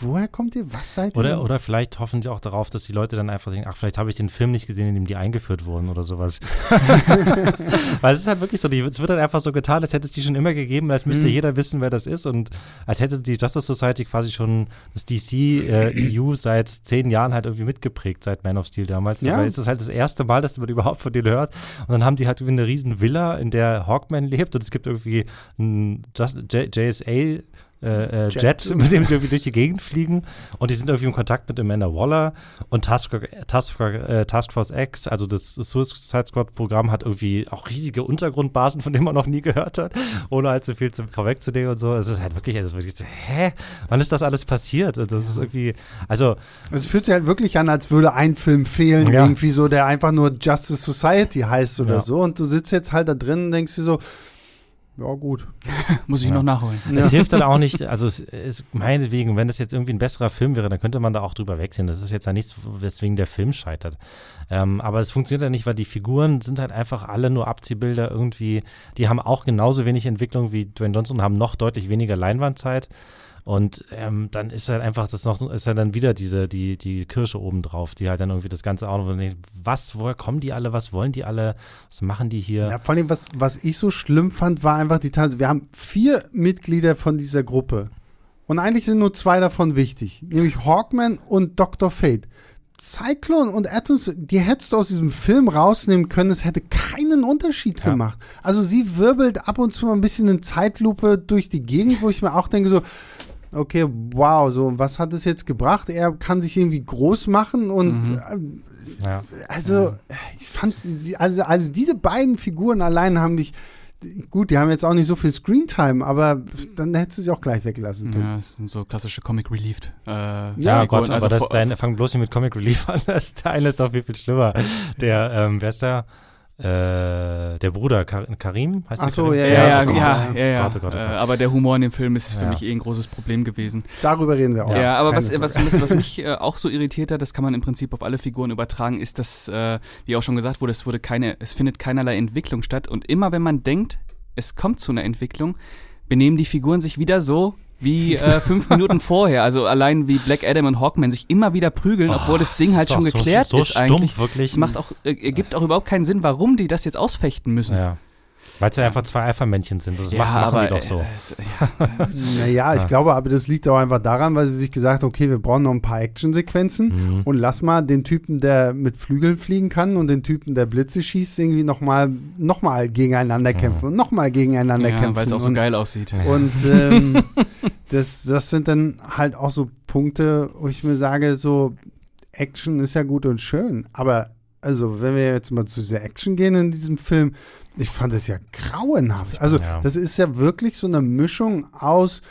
woher kommt ihr? Was seid
ihr? Oder, oder vielleicht hoffen sie auch darauf, dass die Leute dann einfach denken, ach, vielleicht habe ich den Film nicht gesehen, in dem die eingeführt wurden oder sowas. Weil es ist halt wirklich so, die, es wird dann einfach so getan, als hätte es die schon immer gegeben, als müsste mhm. jeder wissen, wer das ist und als hätte die Justice Society quasi schon das DC äh, EU seit zehn Jahren halt irgendwie mitgeprägt, seit Man of Steel damals. Ja. Weil es ist halt das erste Mal, dass man überhaupt von denen hört und dann haben die halt irgendwie eine riesen Villa, in der Hawkman lebt und es gibt irgendwie ein JSA äh, äh, Jet. Jet. mit dem sie irgendwie durch die Gegend fliegen. Und die sind irgendwie im Kontakt mit Amanda Waller. Und Task, Task, äh, Task Force X, also das Suicide Squad-Programm, hat irgendwie auch riesige Untergrundbasen, von denen man noch nie gehört hat, ohne so viel zu, vorwegzunehmen und so. Es ist halt wirklich, es ist wirklich so, hä? Wann ist das alles passiert? Das ist irgendwie, also.
Es fühlt sich halt wirklich an, als würde ein Film fehlen, ja. irgendwie so, der einfach nur Justice Society heißt oder ja. so. Und du sitzt jetzt halt da drin und denkst dir so, Ja, gut.
Muss ich ja. noch nachholen.
Es ja. hilft dann auch nicht, also es ist meinetwegen, wenn das jetzt irgendwie ein besserer Film wäre, dann könnte man da auch drüber wechseln. Das ist jetzt ja nichts, weswegen der Film scheitert. Ähm, aber es funktioniert ja nicht, weil die Figuren sind halt einfach alle nur Abziehbilder irgendwie, die haben auch genauso wenig Entwicklung wie Dwayne Johnson und haben noch deutlich weniger Leinwandzeit. Und ähm, dann ist halt einfach das noch, ist halt dann wieder diese, die, die Kirsche obendrauf, die halt dann irgendwie das Ganze auch noch, was, woher kommen die alle, was wollen die alle, was machen die hier?
Ja, vor allem, was, was ich so schlimm fand, war einfach die Tatsache, wir haben vier Mitglieder von dieser Gruppe. Und eigentlich sind nur zwei davon wichtig, nämlich Hawkman und Dr. Fate. Cyclone und Atoms, die hättest du aus diesem Film rausnehmen können, es hätte keinen Unterschied ja. gemacht. Also sie wirbelt ab und zu mal ein bisschen in Zeitlupe durch die Gegend, wo ich mir auch denke so, okay, wow, so was hat es jetzt gebracht? Er kann sich irgendwie groß machen und mhm. äh, ja. also ja. ich fand also, also diese beiden Figuren allein haben mich gut, die haben jetzt auch nicht so viel Screentime, aber dann hättest du sie auch gleich weglassen können.
Ja, das sind so klassische Comic Relief.
Äh, ja, ja Gott, also aber das dein, fang bloß nicht mit Comic Relief an, das Teil ist doch viel, viel schlimmer. Der, ähm, wer ist da? Äh, der Bruder Kar Karim
heißt Ach so, ja, ja, ja, ja, ja, ja. Gott, Gott, Gott. Äh, aber der Humor in dem Film ist für ja. mich eh ein großes Problem gewesen.
Darüber reden wir auch.
Ja, aber was, was, was, mich äh, auch so irritiert hat, das kann man im Prinzip auf alle Figuren übertragen, ist, dass, äh, wie auch schon gesagt wurde, es wurde keine, es findet keinerlei Entwicklung statt und immer wenn man denkt, es kommt zu einer Entwicklung, benehmen die Figuren sich wieder so, wie äh, fünf Minuten vorher. Also allein wie Black Adam und Hawkman sich immer wieder prügeln, obwohl oh, das Ding halt schon so, geklärt so ist stumpf, eigentlich.
Wirklich.
Es macht auch, äh, ergibt auch überhaupt keinen Sinn, warum die das jetzt ausfechten müssen.
Ja. Weil es ja einfach zwei Alpha-Männchen sind. Das ja, machen, machen aber, die doch so.
Äh, naja, ich glaube, aber das liegt auch einfach daran, weil sie sich gesagt haben, okay, wir brauchen noch ein paar Actionsequenzen mhm. und lass mal den Typen, der mit Flügeln fliegen kann und den Typen, der Blitze schießt, irgendwie nochmal noch mal gegeneinander mhm. kämpfen und nochmal gegeneinander ja, kämpfen.
Weil es auch so
und,
geil aussieht.
Und ähm, das, das sind dann halt auch so Punkte, wo ich mir sage, so Action ist ja gut und schön, aber also wenn wir jetzt mal zu dieser Action gehen in diesem Film, ich fand das ja grauenhaft. Also, ja. das ist ja wirklich so eine Mischung aus.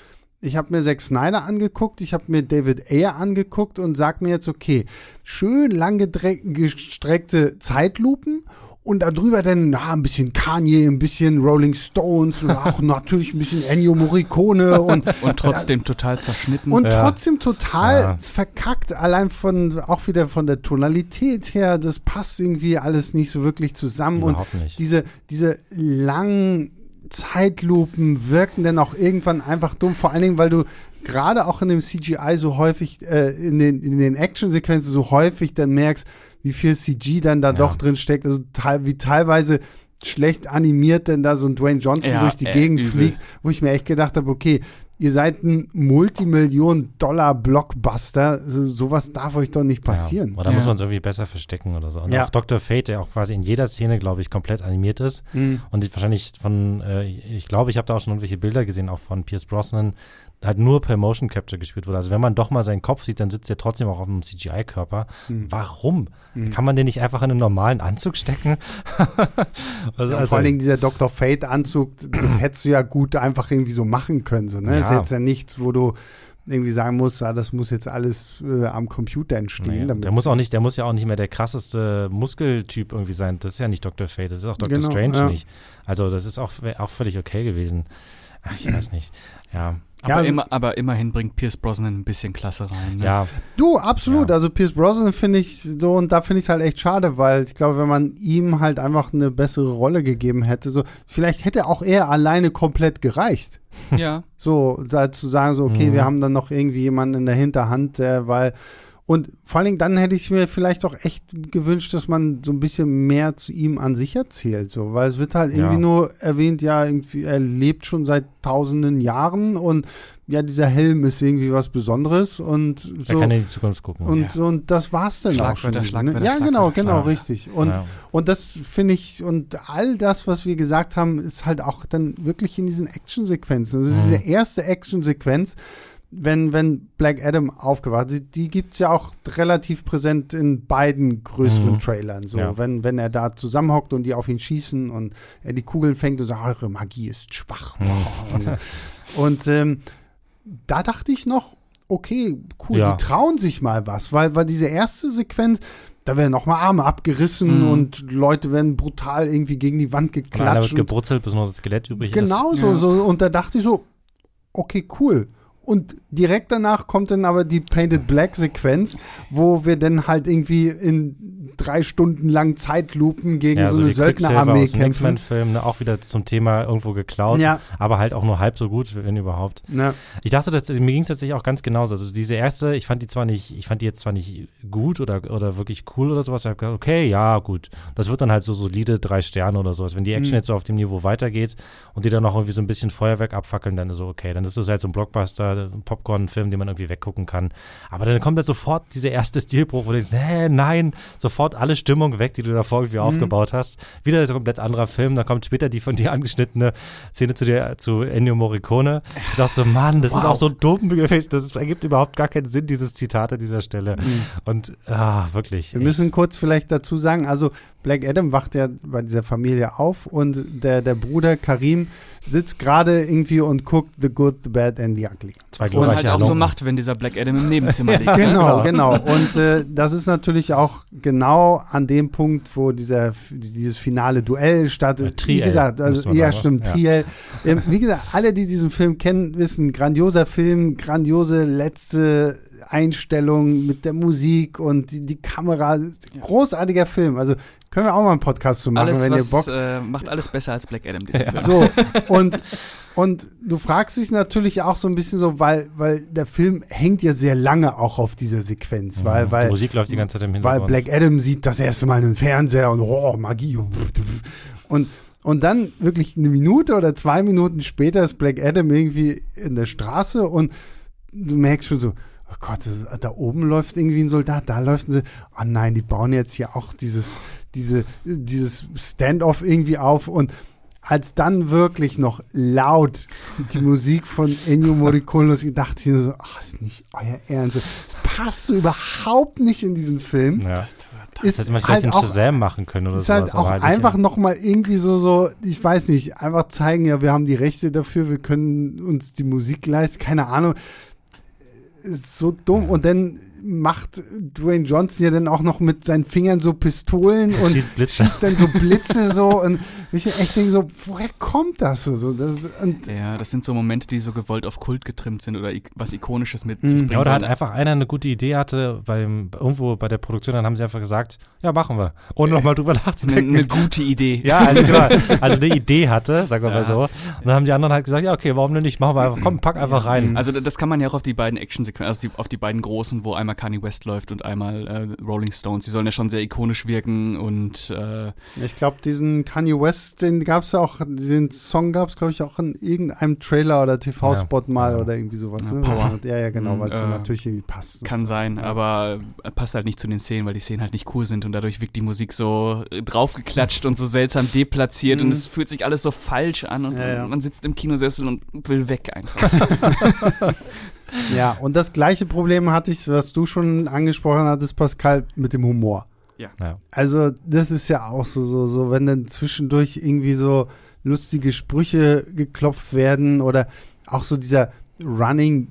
Ich habe mir Zack Snyder angeguckt, ich habe mir David Ayer angeguckt und sag mir jetzt, okay, schön lang gestreckte Zeitlupen und darüber dann na, ein bisschen Kanye, ein bisschen Rolling Stones und auch natürlich ein bisschen Ennio Morricone und,
und trotzdem äh, total zerschnitten.
Und ja. trotzdem total ja. verkackt, allein von auch wieder von der Tonalität her, das passt irgendwie alles nicht so wirklich zusammen
Überhaupt
und
nicht.
diese diese langen Zeitlupen wirken dann auch irgendwann einfach dumm, vor allen Dingen, weil du gerade auch in dem CGI so häufig, äh, in den, in den Actionsequenzen so häufig dann merkst, wie viel CG dann da ja. doch drin steckt. Also wie teilweise schlecht animiert denn da so ein Dwayne Johnson ja, durch die äh, Gegend übel. fliegt, wo ich mir echt gedacht habe, okay, ihr seid ein Multimillion-Dollar-Blockbuster. So, sowas darf euch doch nicht passieren.
Ja, oder ja. muss man es irgendwie besser verstecken oder so. Und ja. auch Dr. Fate, der auch quasi in jeder Szene, glaube ich, komplett animiert ist. Mhm. Und wahrscheinlich von, äh, ich glaube, ich habe da auch schon irgendwelche Bilder gesehen, auch von Pierce Brosnan, halt nur per Motion Capture gespielt wurde. Also wenn man doch mal seinen Kopf sieht, dann sitzt er trotzdem auch auf einem CGI-Körper. Mhm. Warum? Mhm. Kann man den nicht einfach in einen normalen Anzug stecken?
also, ja, also, vor allen Dingen dieser Dr. Fate-Anzug, das hättest du ja gut einfach irgendwie so machen können. So, ne? Ja. Das ist jetzt ja nichts, wo du irgendwie sagen musst, ah, das muss jetzt alles äh, am Computer entstehen.
Naja, der muss auch nicht, der muss ja auch nicht mehr der krasseste Muskeltyp irgendwie sein. Das ist ja nicht Dr. Fate, das ist auch Dr. Genau, Strange ja. nicht. Also das ist auch, auch völlig okay gewesen. Ach, ich weiß nicht. Ja.
Aber, ja, also, immer, aber immerhin bringt Pierce Brosnan ein bisschen Klasse rein. Ne?
Ja.
Du, absolut. Ja. Also Pierce Brosnan finde ich so, und da finde ich es halt echt schade, weil ich glaube, wenn man ihm halt einfach eine bessere Rolle gegeben hätte, so, vielleicht hätte auch er alleine komplett gereicht.
Ja.
So, da zu sagen, so, okay, mhm. wir haben dann noch irgendwie jemanden in der Hinterhand, äh, weil und vor allen Dingen dann hätte ich mir vielleicht auch echt gewünscht, dass man so ein bisschen mehr zu ihm an sich erzählt, so, weil es wird halt irgendwie ja. nur erwähnt, ja, irgendwie, er lebt schon seit tausenden Jahren und ja, dieser Helm ist irgendwie was Besonderes und so.
Er kann in die Zukunft gucken.
Und, ja. und das war's dann auch schon.
Schlagwörter,
ne? Ja, genau, genau, richtig. Und, ja. und das finde ich, und all das, was wir gesagt haben, ist halt auch dann wirklich in diesen Actionsequenzen. Also mhm. diese erste Actionsequenz, wenn, wenn Black Adam aufgewacht ist, die gibt es ja auch relativ präsent in beiden größeren mhm. Trailern. So, ja. wenn, wenn er da zusammenhockt und die auf ihn schießen und er die Kugeln fängt und sagt, eure Magie ist schwach. Mhm. und, und ähm, da dachte ich noch, okay, cool, ja. die trauen sich mal was, weil, weil diese erste Sequenz, da werden nochmal Arme abgerissen mhm. und Leute werden brutal irgendwie gegen die Wand geklatscht. Einer wird
gebrutzelt, bis nur das Skelett übrig
genau ist. Genau so, ja. so. Und da dachte ich so, okay, cool. Und direkt danach kommt dann aber die Painted Black Sequenz, wo wir dann halt irgendwie in drei Stunden lang Zeitlupen gegen ja, so, so eine Söldnerarmee kämpfen.
X-Men-Film, ne, auch wieder zum Thema irgendwo geklaut, ja. aber halt auch nur halb so gut, wenn überhaupt. Ja. Ich dachte, dass, mir ging es tatsächlich auch ganz genauso. Also diese erste, ich fand die zwar nicht, ich fand die jetzt zwar nicht gut oder, oder wirklich cool oder sowas, ich habe gedacht, okay, ja, gut. Das wird dann halt so solide drei Sterne oder sowas. Wenn die Action mhm. jetzt so auf dem Niveau weitergeht und die dann noch irgendwie so ein bisschen Feuerwerk abfackeln, dann ist so, okay, dann ist das halt so ein Blockbuster, Popcorn-Film, den man irgendwie weggucken kann. Aber dann kommt halt sofort dieser erste Stilbruch, wo du denkst, hä, nein, sofort alle Stimmung weg, die du davor irgendwie mhm. aufgebaut hast. Wieder ein komplett anderer Film. Da kommt später die von dir angeschnittene Szene zu dir, zu Ennio Morricone. Du sagst so, Mann, das wow. ist auch so dumm gewesen. Das ergibt überhaupt gar keinen Sinn, dieses Zitat an dieser Stelle. Mhm. Und ah, wirklich.
Wir echt. müssen kurz vielleicht dazu sagen, also Black Adam wacht ja bei dieser Familie auf und der, der Bruder Karim sitzt gerade irgendwie und guckt The Good, The Bad and The Ugly.
Zwei Was man halt auch so macht, wenn dieser Black Adam im Nebenzimmer liegt.
genau, genau. Und äh, das ist natürlich auch genau an dem Punkt, wo dieser, dieses finale Duell startet.
Triel,
wie gesagt, also, ja, stimmt, ja. Triel. Ähm, wie gesagt, alle, die diesen Film kennen, wissen, grandioser Film, grandiose letzte Einstellung mit der Musik und die, die Kamera. Großartiger Film. Also können wir auch mal einen Podcast zu machen,
alles,
wenn
was,
ihr Bock.
Äh, macht alles besser als Black Adam. Ja.
Film. So und und du fragst dich natürlich auch so ein bisschen so, weil weil der Film hängt ja sehr lange auch auf dieser Sequenz, mhm. weil weil
die Musik läuft die ganze Zeit im
Hintergrund. Weil Black Adam sieht das erste Mal einen Fernseher und oh Magie und und dann wirklich eine Minute oder zwei Minuten später ist Black Adam irgendwie in der Straße und du merkst schon so, oh Gott, da oben läuft irgendwie ein Soldat, da läuft ein, oh nein, die bauen jetzt hier auch dieses, diese, dieses Standoff irgendwie auf und als dann wirklich noch laut die Musik von Ennio Morricone losging, dachte ich mir so, ach, ist nicht euer Ernst. Das passt so überhaupt nicht in diesen Film. Ja. Das,
das ist hätte man vielleicht halt auch, Shazam machen können oder
ist halt sowas. Halt auch einfach nochmal irgendwie so, so, ich weiß nicht, einfach zeigen, ja, wir haben die Rechte dafür, wir können uns die Musik leisten, keine Ahnung ist so dumm. Und dann macht Dwayne Johnson ja dann auch noch mit seinen Fingern so Pistolen und schießt, schießt dann so Blitze so und ich echt denke so, woher kommt das so? Das,
ja, das sind so Momente, die so gewollt auf Kult getrimmt sind oder was Ikonisches mit mhm. sich bringen.
Ja, oder hat einfach einer eine gute Idee hatte, beim, irgendwo bei der Produktion, dann haben sie einfach gesagt, ja, machen wir. Ohne nochmal drüber nachzudenken.
Eine, eine, gute Idee.
Ja, also, genau, also eine Idee hatte, sagen wir ja. mal so. Und dann haben die anderen halt gesagt, ja, okay, warum denn nicht? Machen wir einfach, komm, pack einfach rein.
Also das kann man ja auch auf die beiden Action-Sequenzen, also die, auf die beiden großen, wo einmal Kanye West läuft und einmal äh, Rolling Stones. Die sollen ja schon sehr ikonisch wirken und äh,
Ich glaube, diesen Kanye West, den gab es ja auch, den Song gab es, glaube ich, auch in irgendeinem Trailer oder TV-Spot ja, mal ja. oder irgendwie sowas. Ja, ne? ja, ja, genau, weil es äh, natürlich irgendwie passt.
Kann so. sein, aber passt halt nicht zu den Szenen, weil die Szenen halt nicht cool sind und dadurch wirkt die Musik so draufgeklatscht und so seltsam deplatziert mhm. und es fühlt sich alles so falsch an und man sitzt im Kinosessel und will weg einfach.
Ja, und das gleiche Problem hatte ich, was du schon angesprochen hattest, Pascal, mit dem Humor.
Ja.
Also, das ist ja auch so, so, so, wenn dann zwischendurch irgendwie so lustige Sprüche geklopft werden oder auch so dieser Running,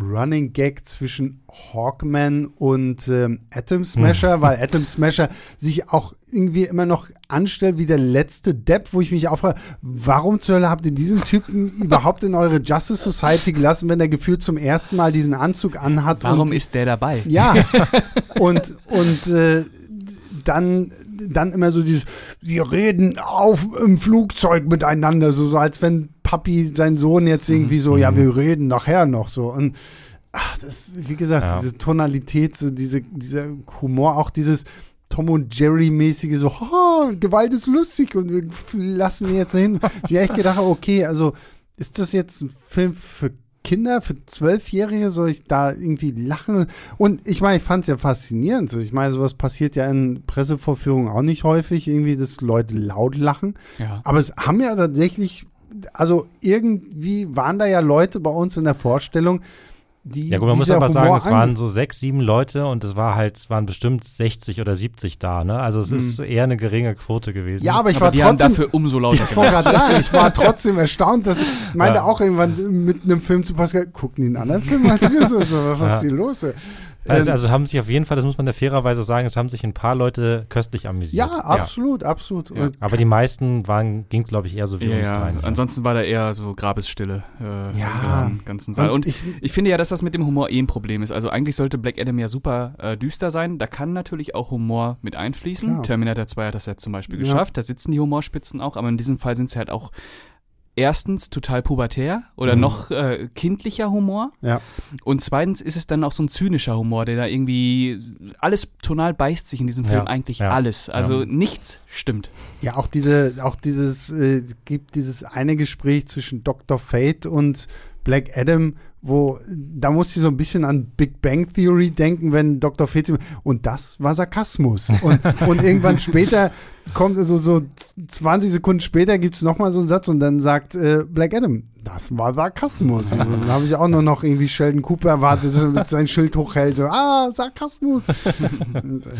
Running Gag zwischen Hawkman und ähm, Atom Smasher, hm. weil Atom Smasher sich auch irgendwie immer noch anstellt wie der letzte Depp, wo ich mich auch frage, warum zur Hölle habt ihr diesen Typen überhaupt in eure Justice Society gelassen, wenn er gefühlt zum ersten Mal diesen Anzug anhat?
Warum und, ist der dabei?
Ja. und und äh, dann dann immer so dieses, wir reden auf im Flugzeug miteinander, so, so als wenn Papi, sein Sohn jetzt irgendwie so, mhm. ja, wir reden nachher noch so. Und ach, das, wie gesagt, ja. diese Tonalität, so diese, dieser Humor, auch dieses Tom und Jerry-mäßige, so, oh, Gewalt ist lustig und wir lassen ihn jetzt hin. Ich echt gedacht, okay, also ist das jetzt ein Film für Kinder, für Zwölfjährige, soll ich da irgendwie lachen? Und ich meine, ich fand es ja faszinierend. Ich meine, sowas passiert ja in Pressevorführungen auch nicht häufig, irgendwie, dass Leute laut lachen. Ja. Aber es haben ja tatsächlich, also irgendwie waren da ja Leute bei uns in der Vorstellung, die,
ja gut, man muss aber sagen, es waren so sechs, sieben Leute und es war halt, es waren bestimmt 60 oder 70 da, ne? Also es ist mhm. eher eine geringe Quote gewesen.
Ja, aber ich
aber
war
die
trotzdem
haben dafür umso lauter
Ich wollte gerade sagen, ich war trotzdem erstaunt, dass ich meinte ja. auch irgendwann mit einem Film zu Pascal, gucken die einen anderen Film als wir so, so was ja. ist hier los?
Also, also, haben sich auf jeden Fall, das muss man der fairerweise sagen, es haben sich ein paar Leute köstlich amüsiert.
Ja, absolut, ja. absolut. Ja.
Aber die meisten waren, ging glaube ich eher so wie ja, uns rein.
Ansonsten war da eher so Grabesstille äh, ja. im ganzen, ganzen Saal. Und, Und ich, ich, finde ja, dass das mit dem Humor eh ein Problem ist. Also eigentlich sollte Black Adam ja super äh, düster sein. Da kann natürlich auch Humor mit einfließen. Klar. Terminator 2 hat das ja zum Beispiel geschafft. Da sitzen die Humorspitzen auch, aber in diesem Fall sind sie halt auch erstens total pubertär oder mhm. noch äh, kindlicher Humor.
Ja.
Und zweitens ist es dann auch so ein zynischer Humor, der da irgendwie alles tonal beißt sich in diesem Film ja. eigentlich ja. alles. Also nichts stimmt.
Ja, auch diese, auch dieses, äh, gibt dieses eine Gespräch zwischen Dr. Fate und Black Adam, wo da muss ich so ein bisschen an Big Bang Theory denken, wenn Dr. Fate und das war Sarkasmus. Und, und irgendwann später kommt so, so 20 Sekunden später gibt es nochmal so einen Satz und dann sagt äh, Black Adam, das war Sarkasmus. dann habe ich auch nur noch irgendwie Sheldon Cooper erwartet, der mit sein Schild hochhält, so, ah, Sarkasmus.
und, äh,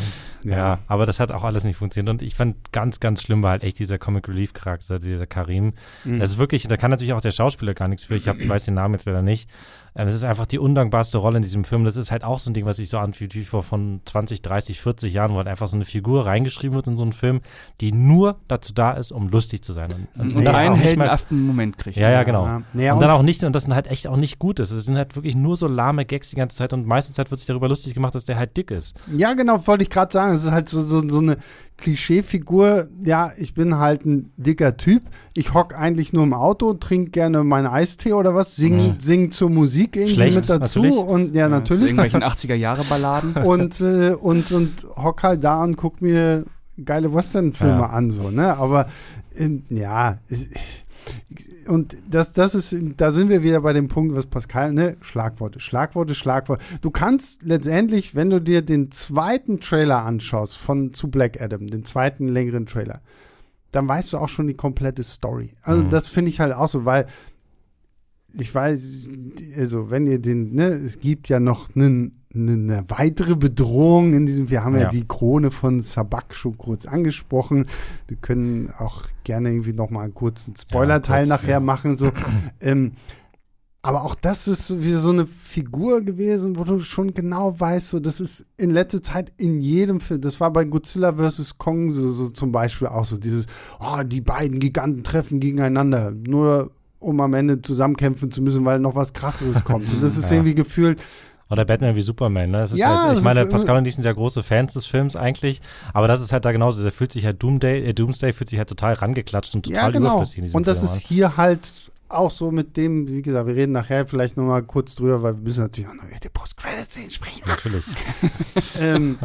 ja. ja. aber das hat auch alles nicht funktioniert. Und ich fand ganz, ganz schlimm war halt echt dieser Comic Relief Charakter, dieser Karim. Mhm. Das ist wirklich, da kann natürlich auch der Schauspieler gar nichts für. Ich, hab, ich weiß den Namen jetzt leider nicht. Es ist einfach die undankbarste Rolle in diesem Film. Das ist halt auch so ein Ding, was sich so anfühlt wie vor von 20, 30, 40 Jahren, wo halt einfach so eine Figur reingeschrieben wird in so einen Film, die nur dazu da ist, um lustig zu sein.
Und, und, und nee, einen heldenhaften Moment kriegt.
Ja, ja, genau. Ja. Nee, und dann auch nicht, und das sind halt echt auch nicht gut ist. Es sind halt wirklich nur so lahme Gags die ganze Zeit und meistens halt wird sich darüber lustig gemacht, dass der halt dick ist.
Ja, genau, wollte ich gerade sagen. Es ist halt so, so, so eine Klischeefigur, ja, ich bin halt ein dicker Typ. Ich hock eigentlich nur im Auto, trinke gerne meinen Eistee oder was, sing, mhm. sing zur Musik irgendwie Schlecht, mit dazu. Natürlich. Und ja, ja natürlich. Zu
irgendwelchen 80er-Jahre-Balladen.
und, äh, und, und hock halt da und guck mir geile Western-Filme ja. an, so, ne? Aber in, ja, und das, das ist, da sind wir wieder bei dem Punkt, was Pascal, ne? Schlagworte, Schlagworte, Schlagworte. Du kannst letztendlich, wenn du dir den zweiten Trailer anschaust von zu Black Adam, den zweiten längeren Trailer, dann weißt du auch schon die komplette Story. Also mhm. das finde ich halt auch so, weil ich weiß, also wenn ihr den, ne, es gibt ja noch einen eine weitere Bedrohung in diesem, wir haben ja, ja die Krone von Sabak schon kurz angesprochen. Wir können auch gerne irgendwie noch mal einen kurzen Spoiler-Teil ja, nachher ja. machen. So. ähm, aber auch das ist wie so eine Figur gewesen, wo du schon genau weißt, so, das ist in letzter Zeit in jedem Film, das war bei Godzilla vs. Kong so, so zum Beispiel auch so dieses, oh, die beiden Giganten treffen gegeneinander, nur um am Ende zusammenkämpfen zu müssen, weil noch was krasseres kommt. Und das ist irgendwie gefühlt,
oder Batman wie Superman, ne? Das ist ja, halt, ich meine, Pascal und ich sind ja große Fans des Films eigentlich, aber das ist halt da genauso. Der fühlt sich halt Doomday, äh, Doomsday fühlt sich halt total rangeklatscht und total ja, genau. überflüssig in
diesem Und das Film ist hier halt auch so mit dem, wie gesagt, wir reden nachher vielleicht noch mal kurz drüber, weil wir müssen natürlich auch noch über die Post-Credit-Szenen sprechen.
Natürlich.
ähm,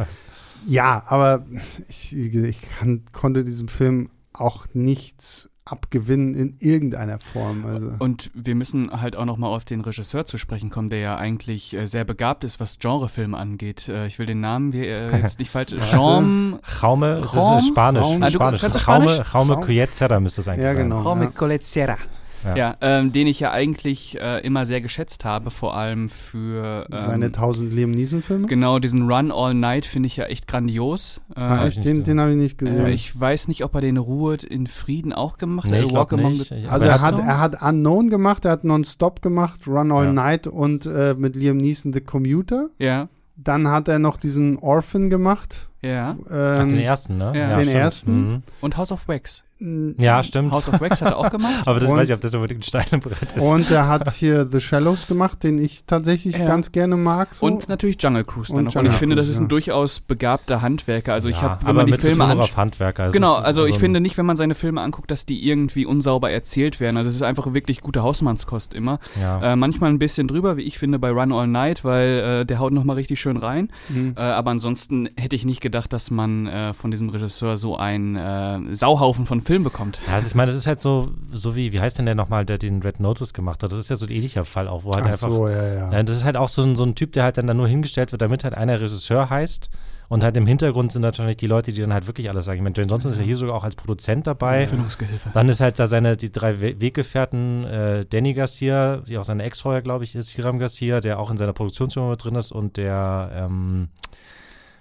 ja, aber ich, ich kann, konnte diesem Film auch nichts abgewinnen in irgendeiner Form. Also.
Und wir müssen halt auch noch mal auf den Regisseur zu sprechen kommen, der ja eigentlich äh, sehr begabt ist, was Genrefilme angeht. Äh, ich will den Namen wie, äh, jetzt nicht falsch. Jean
Jaume, das ist Spanisch. Jaume, Spanisch. Ah, du, Spanisch? Jaume, Jaume Collet müsste das eigentlich ja, genau,
sein. Jaume ja. Ja, ja ähm, den ich ja eigentlich äh, immer sehr geschätzt habe, vor allem für
ähm, seine 1000 Liam Neeson Filme.
Genau, diesen Run All Night finde ich ja echt grandios.
Äh, ah, echt? Den, den habe ich nicht gesehen. Äh,
ich weiß nicht, ob er den Ruhe in Frieden auch gemacht
nee, hat. Walk
nicht. also er hat, er hat Unknown gemacht, er hat Nonstop gemacht, Run All ja. Night und äh, mit Liam Neeson The Commuter.
Ja.
Dann hat er noch diesen Orphan gemacht.
Ja. Ähm,
Ach, den ersten, ne?
Ja, den stimmt. ersten.
Mhm. Und House of Wax.
Ja, stimmt.
House of Wax hat er auch gemacht.
Aber das und, weiß ich, ob das unbedingt ein Steinebrett ist.
Und er hat hier The Shallows gemacht, den ich tatsächlich ja. ganz gerne mag. So.
Und natürlich Jungle Cruise dann noch. Und ich finde, das ist ein ja. durchaus begabter Handwerker. Also ich habe, wenn man die Filme
anschaut. Handwerker.
Genau, also ich finde nicht, wenn man seine Filme anguckt, dass die irgendwie unsauber erzählt werden. Also es ist einfach wirklich gute Hausmannskost immer. Ja. Äh, manchmal ein bisschen drüber, wie ich finde, bei Run All Night, weil äh, der haut nochmal richtig schön rein. Mhm. Äh, aber ansonsten hätte ich nicht gedacht, dass man äh, von diesem Regisseur so einen äh, Sauhaufen von Filmen bekommt.
Ja, also ich meine, das ist halt so, so wie, wie heißt denn der nochmal, der den Red Notice gemacht hat? Das ist ja so ein ähnlicher Fall auch, wo halt Ach einfach. So, ja, ja. das ist halt auch so ein, so ein Typ, der halt dann da nur hingestellt wird, damit halt einer Regisseur heißt. Und halt im Hintergrund sind wahrscheinlich die Leute, die dann halt wirklich alles sagen. Ich meine, Jane Johnson ist ja hier sogar auch als Produzent dabei.
Erfüllungsgehilfe.
Dann ist halt da seine, die drei Weggefährten, äh, Danny Garcia, die auch seine Ex-Frau, glaube ich, ist, Hiram Garcia, der auch in seiner Produktionsfirma mit drin ist und der, ähm,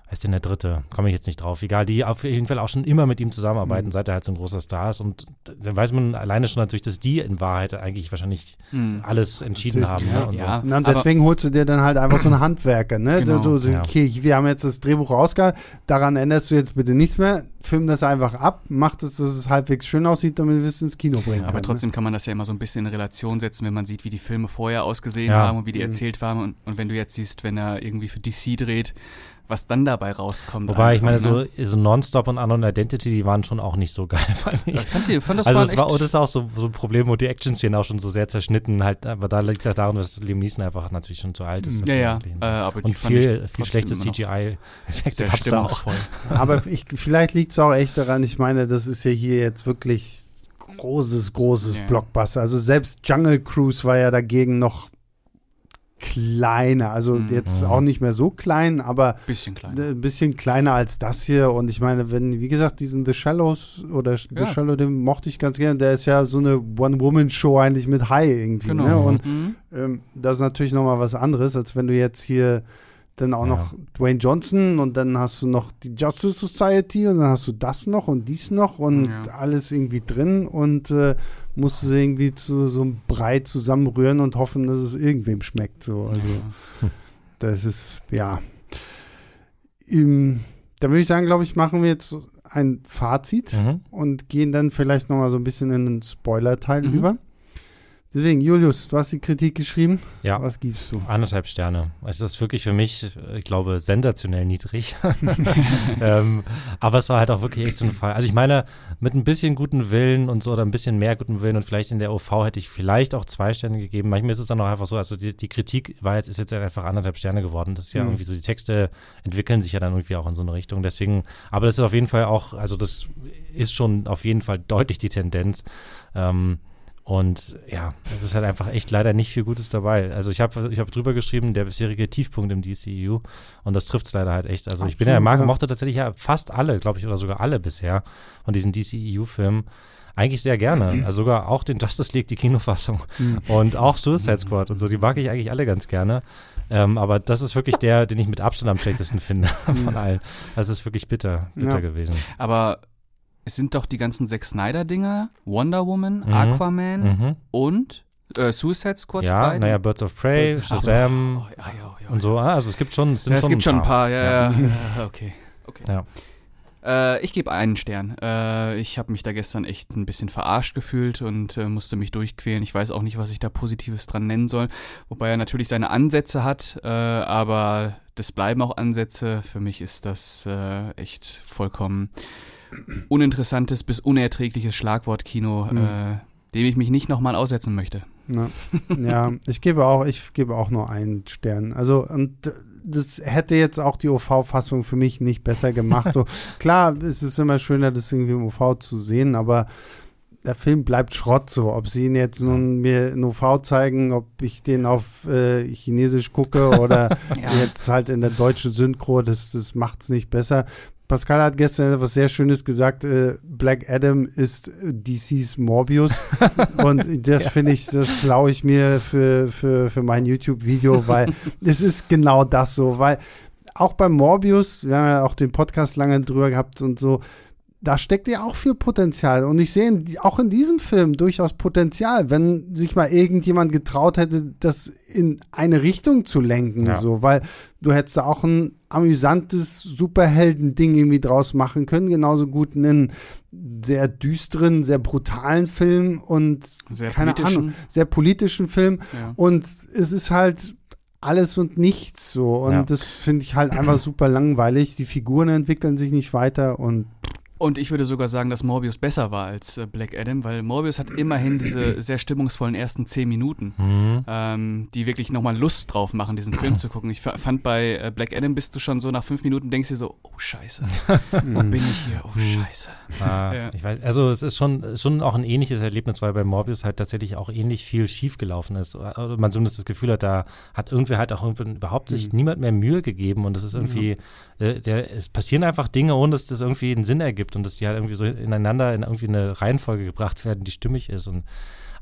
wer ist denn der dritte? Komme ich jetzt nicht drauf. Egal, die auf jeden Fall auch schon immer mit ihm zusammenarbeiten, mhm. seit er halt so ein großer Star ist. Und dann weiß man alleine schon natürlich, dass die in Wahrheit eigentlich wahrscheinlich mhm. alles entschieden natürlich, haben. Ne? Und,
ja. so. und deswegen holst du dir dann halt einfach so einen Handwerker. Ne? Genau. So, so, okay, wir haben jetzt das Drehbuch rausgehauen, daran änderst du jetzt bitte nichts mehr film das einfach ab, macht es, dass es halbwegs schön aussieht, damit wir es ins Kino bringen
ja, Aber
können,
trotzdem
ne?
kann man das ja immer so ein bisschen in Relation setzen, wenn man sieht, wie die Filme vorher ausgesehen ja. haben und wie die mhm. erzählt waren. Und, und, wenn du jetzt siehst, wenn er irgendwie für DC dreht, was dann dabei rauskommt.
Wobei, einfach, ich meine, ne? so, so Nonstop und Unknown Identity, die waren schon auch nicht so geil, fand ich. ich fand, die, fand das also es war, das ist auch so, so ein Problem, wo die Action-Szenen auch schon so sehr zerschnitten halt, aber da liegt es halt daran, dass Liam Neeson einfach natürlich schon zu alt ist.
Ja, ja, äh, aber
und viel, viel schlechte CGI-Effekte gab es da auch.
aber ich, vielleicht liegt es auch echt daran, ich meine, das ist ja hier jetzt wirklich großes, großes yeah. Blockbuster. Also selbst Jungle Cruise war ja dagegen noch kleiner. Also mhm. jetzt auch nicht mehr so klein, aber
bisschen kleiner.
ein bisschen kleiner als das hier. Und ich meine, wenn, wie gesagt, diesen The Shallows oder The ja. Shallow, den mochte ich ganz gerne. Der ist ja so eine One-Woman-Show eigentlich mit High irgendwie. Genau. Ne? Und mhm. ähm, das ist natürlich nochmal was anderes, als wenn du jetzt hier dann auch ja. noch Dwayne Johnson und dann hast du noch die Justice Society und dann hast du das noch und dies noch und ja. alles irgendwie drin und äh, musst du irgendwie zu so einem Brei zusammenrühren und hoffen, dass es irgendwem schmeckt. So. Also ja. das ist, ja. Im, da würde ich sagen, glaube ich, machen wir jetzt ein Fazit mhm. und gehen dann vielleicht noch mal so ein bisschen in den Spoiler-Teil mhm. über. Deswegen, Julius, du hast die Kritik geschrieben.
Ja.
Was gibst du?
Anderthalb Sterne. Also das ist wirklich für mich, ich glaube, sensationell niedrig. ähm, aber es war halt auch wirklich echt so ein Fall. Also ich meine, mit ein bisschen guten Willen und so oder ein bisschen mehr guten Willen und vielleicht in der OV hätte ich vielleicht auch zwei Sterne gegeben. Manchmal ist es dann auch einfach so, also die, die Kritik war jetzt, ist jetzt einfach anderthalb Sterne geworden. Das ist ja mhm. irgendwie so, die Texte entwickeln sich ja dann irgendwie auch in so eine Richtung. Deswegen, aber das ist auf jeden Fall auch, also das ist schon auf jeden Fall deutlich die Tendenz. Ähm, und ja, es ist halt einfach echt leider nicht viel Gutes dabei. Also ich habe ich hab drüber geschrieben, der bisherige Tiefpunkt im DCEU und das trifft es leider halt echt. Also Absolut, ich bin ja, mag, mochte tatsächlich ja fast alle, glaube ich, oder sogar alle bisher von diesen DCEU-Filmen eigentlich sehr gerne. Also sogar auch den Justice League, die Kinofassung mhm. und auch Suicide Squad und so, die mag ich eigentlich alle ganz gerne. Ähm, aber das ist wirklich der, den ich mit Abstand am schlechtesten finde von allen. Das ist wirklich bitter, bitter ja. gewesen.
Aber es sind doch die ganzen Zack Snyder-Dinger, Wonder Woman, mhm. Aquaman mhm. und äh, Suicide Squad.
Ja, naja, Birds of Prey, Birds Shazam oh, ja, ja, ja, und so. Ah, also es gibt schon, es,
ja, es
schon
gibt schon ein paar. Ja, ja. okay. okay.
Ja.
Äh, ich gebe einen Stern. Äh, ich habe mich da gestern echt ein bisschen verarscht gefühlt und äh, musste mich durchquälen. Ich weiß auch nicht, was ich da Positives dran nennen soll. Wobei er natürlich seine Ansätze hat, äh, aber das bleiben auch Ansätze. Für mich ist das äh, echt vollkommen uninteressantes bis unerträgliches Schlagwortkino, mhm. äh, dem ich mich nicht nochmal aussetzen möchte.
Na, ja, ich gebe auch, ich gebe auch nur einen Stern. Also und das hätte jetzt auch die OV-Fassung für mich nicht besser gemacht. So klar, es ist immer schöner, das irgendwie im OV zu sehen, aber der Film bleibt Schrott so. Ob sie ihn jetzt nun mir in OV zeigen, ob ich den auf äh, Chinesisch gucke oder ja. jetzt halt in der deutschen Synchro, das, das macht es nicht besser. Pascal hat gestern etwas sehr Schönes gesagt. Äh, Black Adam ist DCs Morbius. und das ja. finde ich, das klaue ich mir für, für, für mein YouTube-Video, weil es ist genau das so. Weil auch bei Morbius, wir haben ja auch den Podcast lange drüber gehabt und so, da steckt ja auch viel Potenzial. Und ich sehe auch in diesem Film durchaus Potenzial, wenn sich mal irgendjemand getraut hätte, das in eine Richtung zu lenken. Ja. So, weil du hättest da auch ein amüsantes Superhelden-Ding irgendwie draus machen können. Genauso gut einen sehr düsteren, sehr brutalen Film und sehr keine Ahnung, sehr politischen Film. Ja. Und es ist halt alles und nichts so. Und ja. das finde ich halt einfach super langweilig. Die Figuren entwickeln sich nicht weiter und
und ich würde sogar sagen, dass Morbius besser war als äh, Black Adam, weil Morbius hat immerhin diese sehr stimmungsvollen ersten zehn Minuten, mhm. ähm, die wirklich nochmal Lust drauf machen, diesen Film zu gucken. Ich fand bei äh, Black Adam bist du schon so nach fünf Minuten denkst du so, oh Scheiße, wo bin ich hier? Oh mhm. Scheiße.
Ah, ja. Ich weiß, also es ist schon, schon auch ein ähnliches Erlebnis, weil bei Morbius halt tatsächlich auch ähnlich viel schiefgelaufen ist. Oder man zumindest das Gefühl hat, da hat irgendwer halt auch überhaupt sich mhm. niemand mehr Mühe gegeben und es ist irgendwie, äh, der, es passieren einfach Dinge, ohne dass das irgendwie einen Sinn ergibt und dass die halt irgendwie so ineinander in irgendwie eine Reihenfolge gebracht werden, die stimmig ist. Und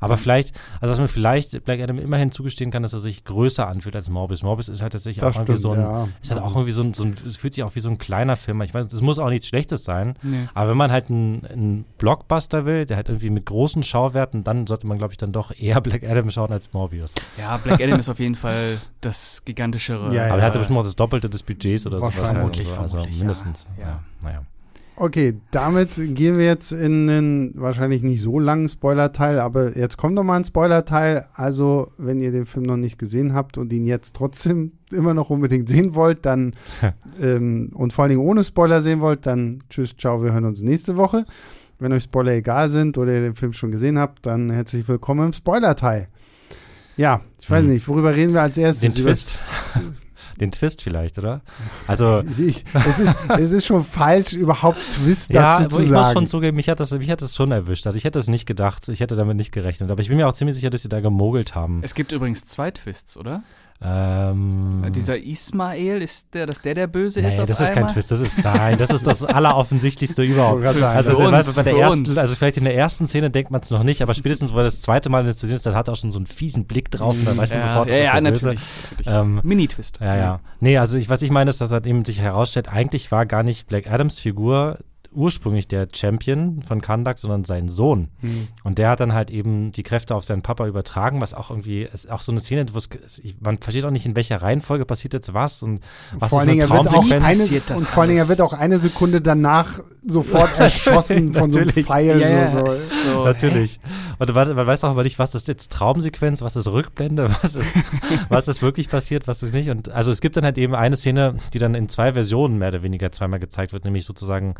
Aber vielleicht, also was man vielleicht Black Adam immerhin zugestehen kann, dass er sich größer anfühlt als Morbius. Morbius ist halt tatsächlich das auch irgendwie so ein, ja. ist halt auch irgendwie so ein, so ein, es fühlt sich auch wie so ein kleiner Film. Ich weiß, es muss auch nichts Schlechtes sein. Nee. Aber wenn man halt einen, einen Blockbuster will, der halt irgendwie mit großen Schauwerten, dann sollte man, glaube ich, dann doch eher Black Adam schauen als Morbius.
Ja, Black Adam ist auf jeden Fall das gigantischere.
Ja, ja, aber er hatte bestimmt auch das Doppelte des Budgets oder sowas. Vermutlich, halt so. also mindestens.
ja.
Naja.
Okay, damit gehen wir jetzt in einen wahrscheinlich nicht so langen Spoiler-Teil, aber jetzt kommt noch mal ein Spoiler-Teil. Also, wenn ihr den Film noch nicht gesehen habt und ihn jetzt trotzdem immer noch unbedingt sehen wollt, dann ähm, und vor allen Dingen ohne Spoiler sehen wollt, dann tschüss, ciao, wir hören uns nächste Woche. Wenn euch Spoiler egal sind oder ihr den Film schon gesehen habt, dann herzlich willkommen im Spoiler-Teil. Ja, ich weiß hm. nicht, worüber reden wir als erstes?
Den Twist. den Twist vielleicht, oder? Also
ich, es, ist, es ist schon falsch, überhaupt Twist ja, dazu zu
ich
sagen.
Ich muss schon zugeben, mich hat, das, mich hat das schon erwischt. Also ich hätte es nicht gedacht, ich hätte damit nicht gerechnet. Aber ich bin mir auch ziemlich sicher, dass sie da gemogelt haben.
Es gibt übrigens zwei Twists, oder? Ähm, Dieser Ismael, ist der, dass der der Böse
nee,
ist?
das ist einmal? kein Twist, das ist, nein, das ist das Alleroffensichtlichste überhaupt. also, also uns, bei der ersten, also vielleicht in der ersten Szene denkt man es noch nicht, aber spätestens, wo er das zweite Mal zu sehen ist, dann hat er auch schon so einen fiesen Blick drauf und dann weiß man ja, sofort,
ja, ja, natürlich, natürlich. Ähm, Mini-Twist.
Ja, ja. Nee, also ich, was ich meine, ist, dass er eben sich herausstellt, eigentlich war gar nicht Black Adams Figur ursprünglich der Champion von Kandak, sondern sein Sohn. Mhm. Und der hat dann halt eben die Kräfte auf seinen Papa übertragen, was auch irgendwie, ist auch so eine Szene, wo es, man versteht auch nicht, in welcher Reihenfolge passiert jetzt was und was
vor ist eine Traumsequenz. und vor allen Dingen, er wird auch eine Sekunde danach sofort erschossen von so einem Pfeil.
Ja, so, so. so, Natürlich. Und man, man, weiß auch aber nicht, was ist jetzt Traumsequenz, was ist Rückblende, was ist, was ist wirklich passiert, was ist nicht. Und also es gibt dann halt eben eine Szene, die dann in zwei Versionen mehr oder weniger zweimal gezeigt wird, nämlich sozusagen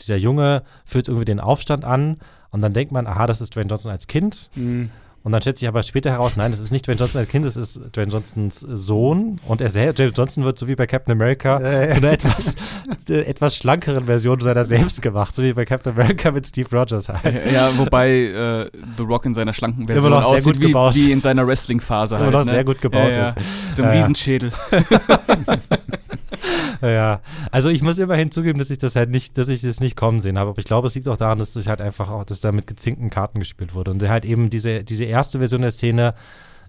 dieser Junge führt irgendwie den Aufstand an und dann denkt man, aha, das ist Dwayne Johnson als Kind. Mhm. Und dann stellt sich aber später heraus, nein, es ist nicht Dwayne Johnson als Kind, es ist Dwayne Johnsons Sohn. Und er selbst, Dwayne Johnson wird so wie bei Captain America äh. zu einer etwas, etwas schlankeren Version seiner selbst gemacht, so wie bei Captain America mit Steve Rogers
halt. Ja, wobei äh, The Rock in seiner schlanken Version aussieht wie, wie, in seiner Wrestling-Phase halt.
Immer noch ne? sehr gut gebaut ja, ja. ist.
Mit so ja, Riesenschädel.
ja, also ich muss immerhin zugeben, dass ich das halt nicht, dass ich das nicht kommen sehen habe. Aber ich glaube, es liegt auch daran, dass sich halt einfach auch, dass da mit gezinkten Karten gespielt wurde. Und halt eben diese, diese erste Version der Szene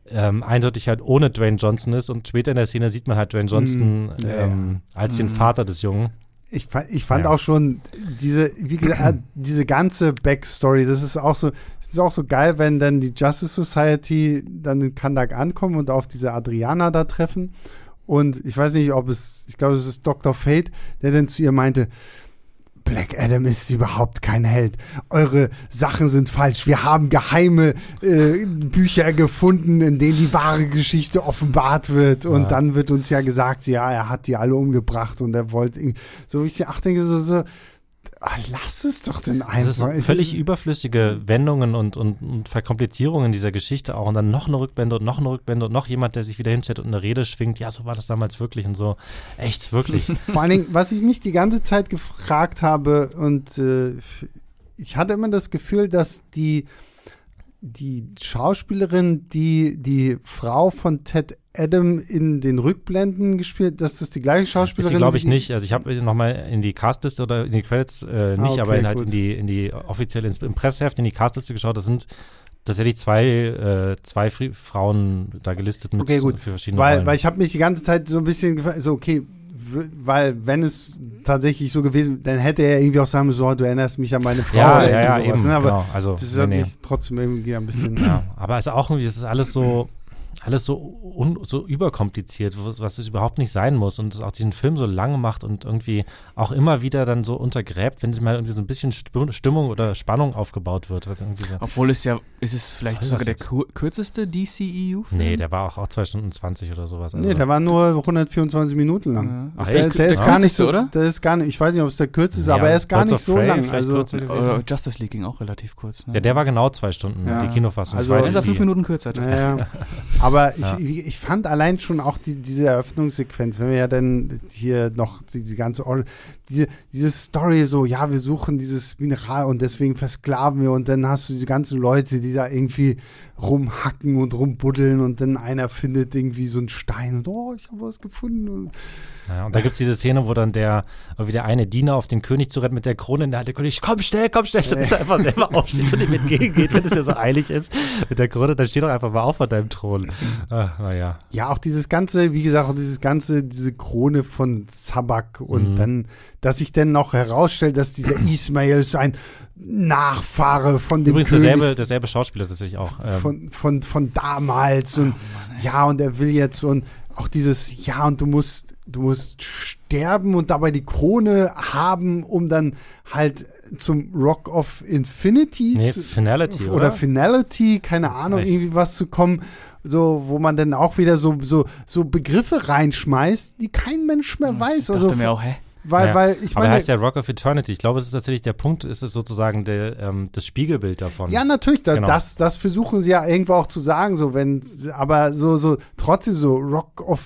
ähm, eindeutig halt ohne Dwayne Johnson ist. Und später in der Szene sieht man halt Dwayne Johnson mm, ähm, als mm. den Vater des Jungen.
Ich, ich fand ja. auch schon diese, wie gesagt, diese ganze Backstory, das ist auch so, das ist auch so geil, wenn dann die Justice Society dann in Kandak ankommen und auf diese Adriana da treffen und ich weiß nicht, ob es, ich glaube, es ist Dr. Fate, der dann zu ihr meinte, Black Adam ist überhaupt kein Held. Eure Sachen sind falsch. Wir haben geheime äh, Bücher gefunden, in denen die wahre Geschichte offenbart wird. Und ja. dann wird uns ja gesagt, ja, er hat die alle umgebracht und er wollte. So wie ich ach, denke, so, so Ach, lass es doch denn einfach.
Das ist völlig überflüssige Wendungen und, und, und, Verkomplizierungen dieser Geschichte auch. Und dann noch eine Rückblende und noch eine Rückblende und noch jemand, der sich wieder hinstellt und eine Rede schwingt. Ja, so war das damals wirklich und so. Echt, wirklich.
Vor allen Dingen, was ich mich die ganze Zeit gefragt habe und äh, ich hatte immer das Gefühl, dass die die Schauspielerin, die die Frau von Ted Adam in den Rückblenden gespielt, dass das die gleiche Schauspielerin
ist? glaube ich nicht. Also ich habe nochmal in die Castliste oder in die Credits äh, nicht, ah, okay, aber in, halt in die, in die offizielle ins, im Presseheft in die Castliste geschaut. Das sind tatsächlich zwei, äh, zwei Frauen da gelistet mit
okay, gut. für verschiedene weil, Rollen. Weil ich habe mich die ganze Zeit so ein bisschen gefragt, so okay, weil wenn es tatsächlich so gewesen, dann hätte er irgendwie auch sagen müssen, so, du erinnerst mich an meine Frau
ja, oder ja, ja, sowas, eben,
ne?
Aber genau. also,
das hat nee, mich trotzdem irgendwie ein bisschen.
Ja, aber es ist auch irgendwie, es ist alles so alles so, un, so überkompliziert, was, was es überhaupt nicht sein muss und es auch diesen Film so lang macht und irgendwie auch immer wieder dann so untergräbt, wenn es mal irgendwie so ein bisschen Stimmung oder Spannung aufgebaut wird. Was irgendwie so
Obwohl es ja, ist es vielleicht sogar der kürzeste DCEU-Film?
Nee, der war auch, auch 2 Stunden 20 oder sowas.
Also nee, der war nur 124 Minuten lang. Ja. Ach, der, der, der, ist gar nicht so, oder? Der ist gar nicht, ich weiß nicht, ob es der kürzeste ist, ja, aber er ist gar nicht so Prey, lang. Also,
oder Justice League ging auch relativ kurz.
Ne? Ja, der war genau zwei Stunden, ja. die Kinofassung.
Also, ist er fünf Minuten kürzer.
Ja, aber ich, ich fand allein schon auch die, diese Eröffnungssequenz, wenn wir ja dann hier noch die, die ganze, diese, diese Story so, ja, wir suchen dieses Mineral und deswegen versklaven wir und dann hast du diese ganzen Leute, die da irgendwie rumhacken und rumbuddeln und dann einer findet irgendwie so einen Stein und oh, ich habe was gefunden. Und,
ja, und da gibt es diese Szene, wo dann der, wie der eine Diener auf den König zurennt mit der Krone in der Hand, der König, komm schnell, komm schnell, so, dass er einfach selber aufsteht und ihm entgegengeht, wenn es ja so eilig ist mit der Krone, dann steht doch einfach mal auf von deinem Thron. Ach,
ja. ja, auch dieses ganze, wie gesagt, auch dieses ganze, diese Krone von Zabak und mhm. dann, dass sich dann noch herausstellt, dass dieser Ismail ein Nachfahre von dem
Übrigens König. derselbe, derselbe Schauspieler tatsächlich auch.
Ähm. Von, von, von damals und oh ja, und er will jetzt und auch dieses, ja, und du musst, du musst sterben und dabei die Krone haben, um dann halt zum Rock of Infinity
nee, zu, Finality, oder,
oder Finality, keine Ahnung, Weiß. irgendwie was zu kommen, so, wo man dann auch wieder so, so, so Begriffe reinschmeißt, die kein Mensch mehr weiß. Ich
dachte also, mir auch, hä?
Weil, ja. weil ich
meine. Aber heißt ja Rock of Eternity. Ich glaube, es ist tatsächlich der Punkt, ist es sozusagen der, ähm, das Spiegelbild davon.
Ja, natürlich. Da, genau. das, das versuchen sie ja irgendwo auch zu sagen, so wenn, aber so, so, trotzdem so Rock of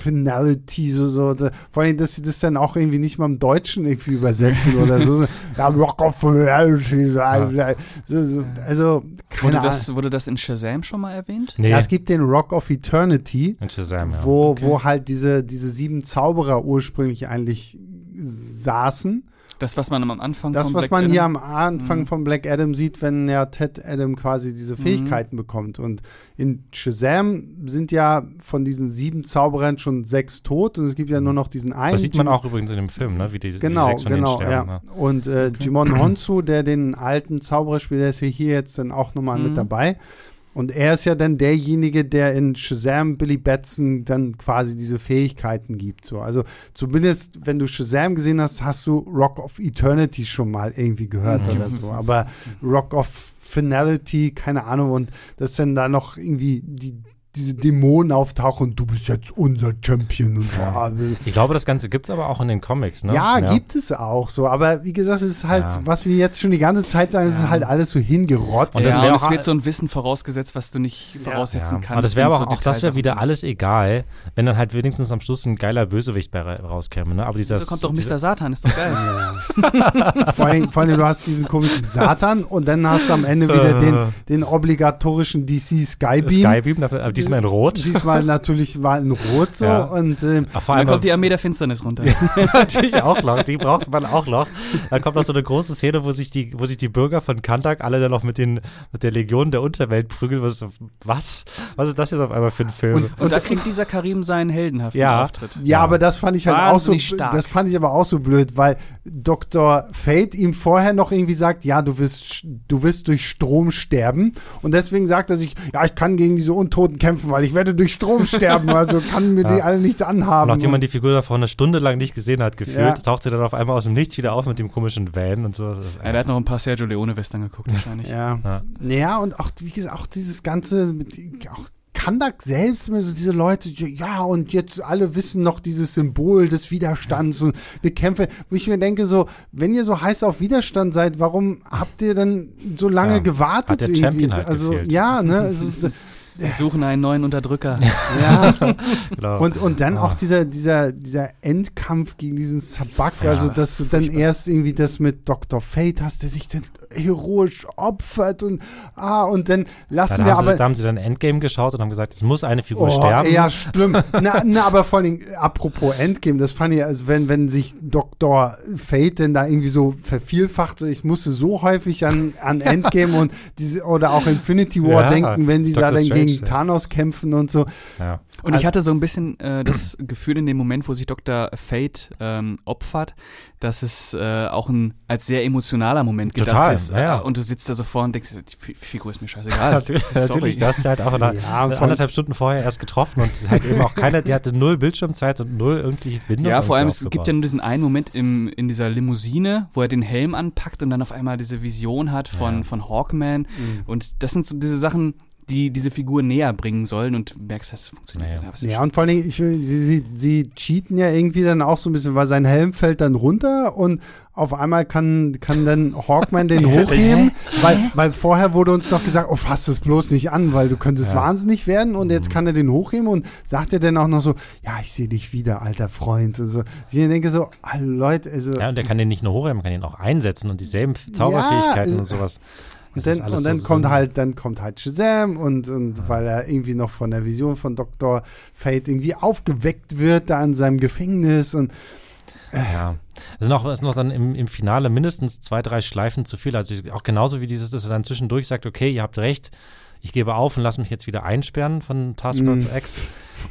Finality, so, so, so, vor allem, dass sie das dann auch irgendwie nicht mal im Deutschen irgendwie übersetzen oder so. ja, Rock of Finality, ja. so, so, also,
keine wurde das, wurde das in Shazam schon mal erwähnt?
Nee. Ja, es gibt den Rock of Eternity, in Shazam, ja. wo, okay. wo halt diese, diese sieben Zauberer ursprünglich eigentlich saßen.
Das, was man am Anfang
Das, was Black man Adam? hier am Anfang mhm. von Black Adam sieht, wenn ja Ted Adam quasi diese mhm. Fähigkeiten mhm. bekommt. Und in Shazam sind ja von diesen sieben Zauberern schon sechs tot und es gibt ja nur noch diesen einen. Das
sieht man auch übrigens in dem Film, ne? wie die,
genau,
die sechs von
genau,
sterben. Ja.
Ne? Und äh, okay. Jimon Honsu, der den alten Zauberer spielt, der ist hier jetzt dann auch nochmal mhm. mit dabei. Und er ist ja dann derjenige, der in Shazam Billy Batson dann quasi diese Fähigkeiten gibt. So. Also zumindest, wenn du Shazam gesehen hast, hast du Rock of Eternity schon mal irgendwie gehört mhm. oder so. Aber Rock of Finality, keine Ahnung. Und das dann da noch irgendwie die, diese Dämonen auftauchen und du bist jetzt unser Champion und so. Ja.
Ich glaube, das Ganze gibt es aber auch in den Comics, ne?
Ja, ja, gibt es auch so. Aber wie gesagt, es ist halt, ja. was wir jetzt schon die ganze Zeit sagen, es ist halt alles so hingerotzt.
Und, das ja, und es wird so ein Wissen vorausgesetzt, was du nicht voraussetzen kannst.
Aber das wäre aber so auch, das wäre wieder sind. alles egal, wenn dann halt wenigstens am Schluss ein geiler Bösewicht bei rauskäme, ne? Aber dieser,
so kommt doch Mr. Satan, ist doch geil.
vor, allem, vor allem, du hast diesen komischen Satan und dann hast du am Ende wieder den, den obligatorischen DC Skybeam.
Skybeam, dafür, diesmal in Rot.
Diesmal natürlich war in Rot so. Ja. Und, ähm,
Ach, dann kommt die Armee der Finsternis runter.
natürlich auch noch. Die braucht man auch noch. Dann kommt noch so eine große Szene, wo sich die, wo sich die Bürger von Kandak alle dann noch mit, den, mit der Legion der Unterwelt prügeln. Was, was? Was ist das jetzt auf einmal für ein Film?
Und, und da kriegt dieser Karim seinen heldenhaften
ja.
Auftritt.
Ja, ja, aber das fand ich halt Wahnsinnig auch so. Stark. Das fand ich aber auch so blöd, weil Dr. Fate ihm vorher noch irgendwie sagt, ja, du wirst, du wirst durch Strom sterben. Und deswegen sagt er sich, ja, ich kann gegen diese Untoten kämpfen, weil ich werde durch Strom sterben. Also kann mir ja. die alle nichts anhaben.
Und nachdem man die Figur davor eine Stunde lang nicht gesehen hat, gefühlt, ja. taucht sie dann auf einmal aus dem Nichts wieder auf mit dem komischen Van und so.
Ja, der hat noch ein paar Sergio Leone-Western geguckt, wahrscheinlich.
Ja. ja. Und auch, wie gesagt, auch dieses ganze, mit, auch Kandak selbst immer so diese Leute, ja, und jetzt alle wissen noch dieses Symbol des Widerstands und wir kämpfen, wo ich mir denke, so, wenn ihr so heiß auf Widerstand seid, warum habt ihr dann so lange ja, gewartet? Hat
der irgendwie? Champion halt
also,
gefehlt.
ja, ne, also,
wir suchen einen neuen Unterdrücker.
Ja. genau. und, und dann auch dieser, dieser, dieser Endkampf gegen diesen Sabak, ja, also dass du dann erst irgendwie das mit Dr. Fate hast, der sich dann heroisch opfert und ah, und dann lassen ja, wir aber.
Sie, da haben sie dann Endgame geschaut und haben gesagt, es muss eine Figur oh, sterben.
Ja, schlimm. na, na, aber vor allem, apropos Endgame, das fand ich, also wenn, wenn sich Dr. Fate denn da irgendwie so vervielfacht, ich musste so häufig an, an Endgame und diese, oder auch Infinity War ja, denken, wenn sie da dann gegen gegen Thanos kämpfen und so.
Ja. Und ich hatte so ein bisschen äh, das Gefühl in dem Moment, wo sich Dr. Fate ähm, opfert, dass es äh, auch ein als sehr emotionaler Moment gedacht Total, ist. Ja. Und du sitzt da so vor und denkst, die Figur ist mir scheißegal.
natürlich, natürlich, du hast halt auch eine, ja, anderthalb Stunden vorher erst getroffen und halt eben auch keiner, die hatte null Bildschirmzeit und null irgendwie Bindung.
Ja, vor allem, es gibt ja nur diesen einen Moment im, in dieser Limousine, wo er den Helm anpackt und dann auf einmal diese Vision hat von, ja. von Hawkman. Mhm. Und das sind so diese Sachen, die diese Figur näher bringen sollen und merkst, das funktioniert.
Naja. Ja, ja und vor allem, ich, sie, sie, sie cheaten ja irgendwie dann auch so ein bisschen, weil sein Helm fällt dann runter und auf einmal kann, kann dann Hawkman den hochheben, weil, weil vorher wurde uns noch gesagt, oh, fass es bloß nicht an, weil du könntest ja. wahnsinnig werden und jetzt mhm. kann er den hochheben und sagt er dann auch noch so, ja, ich sehe dich wieder, alter Freund und so. Ich denke so, oh, Leute, also.
Ja, und der kann den nicht nur hochheben, man kann ihn auch einsetzen und dieselben Zauberfähigkeiten ja, und sowas.
Und dann, und dann so kommt so halt, dann kommt halt Shazam und, und ja. weil er irgendwie noch von der Vision von Dr. Fate irgendwie aufgeweckt wird da in seinem Gefängnis und
äh. ja. Es sind auch, es sind noch dann im, im Finale mindestens zwei, drei Schleifen zu viel. Also auch genauso wie dieses, dass er dann zwischendurch sagt, okay, ihr habt recht, ich gebe auf und lasse mich jetzt wieder einsperren von Taskforce mm. X.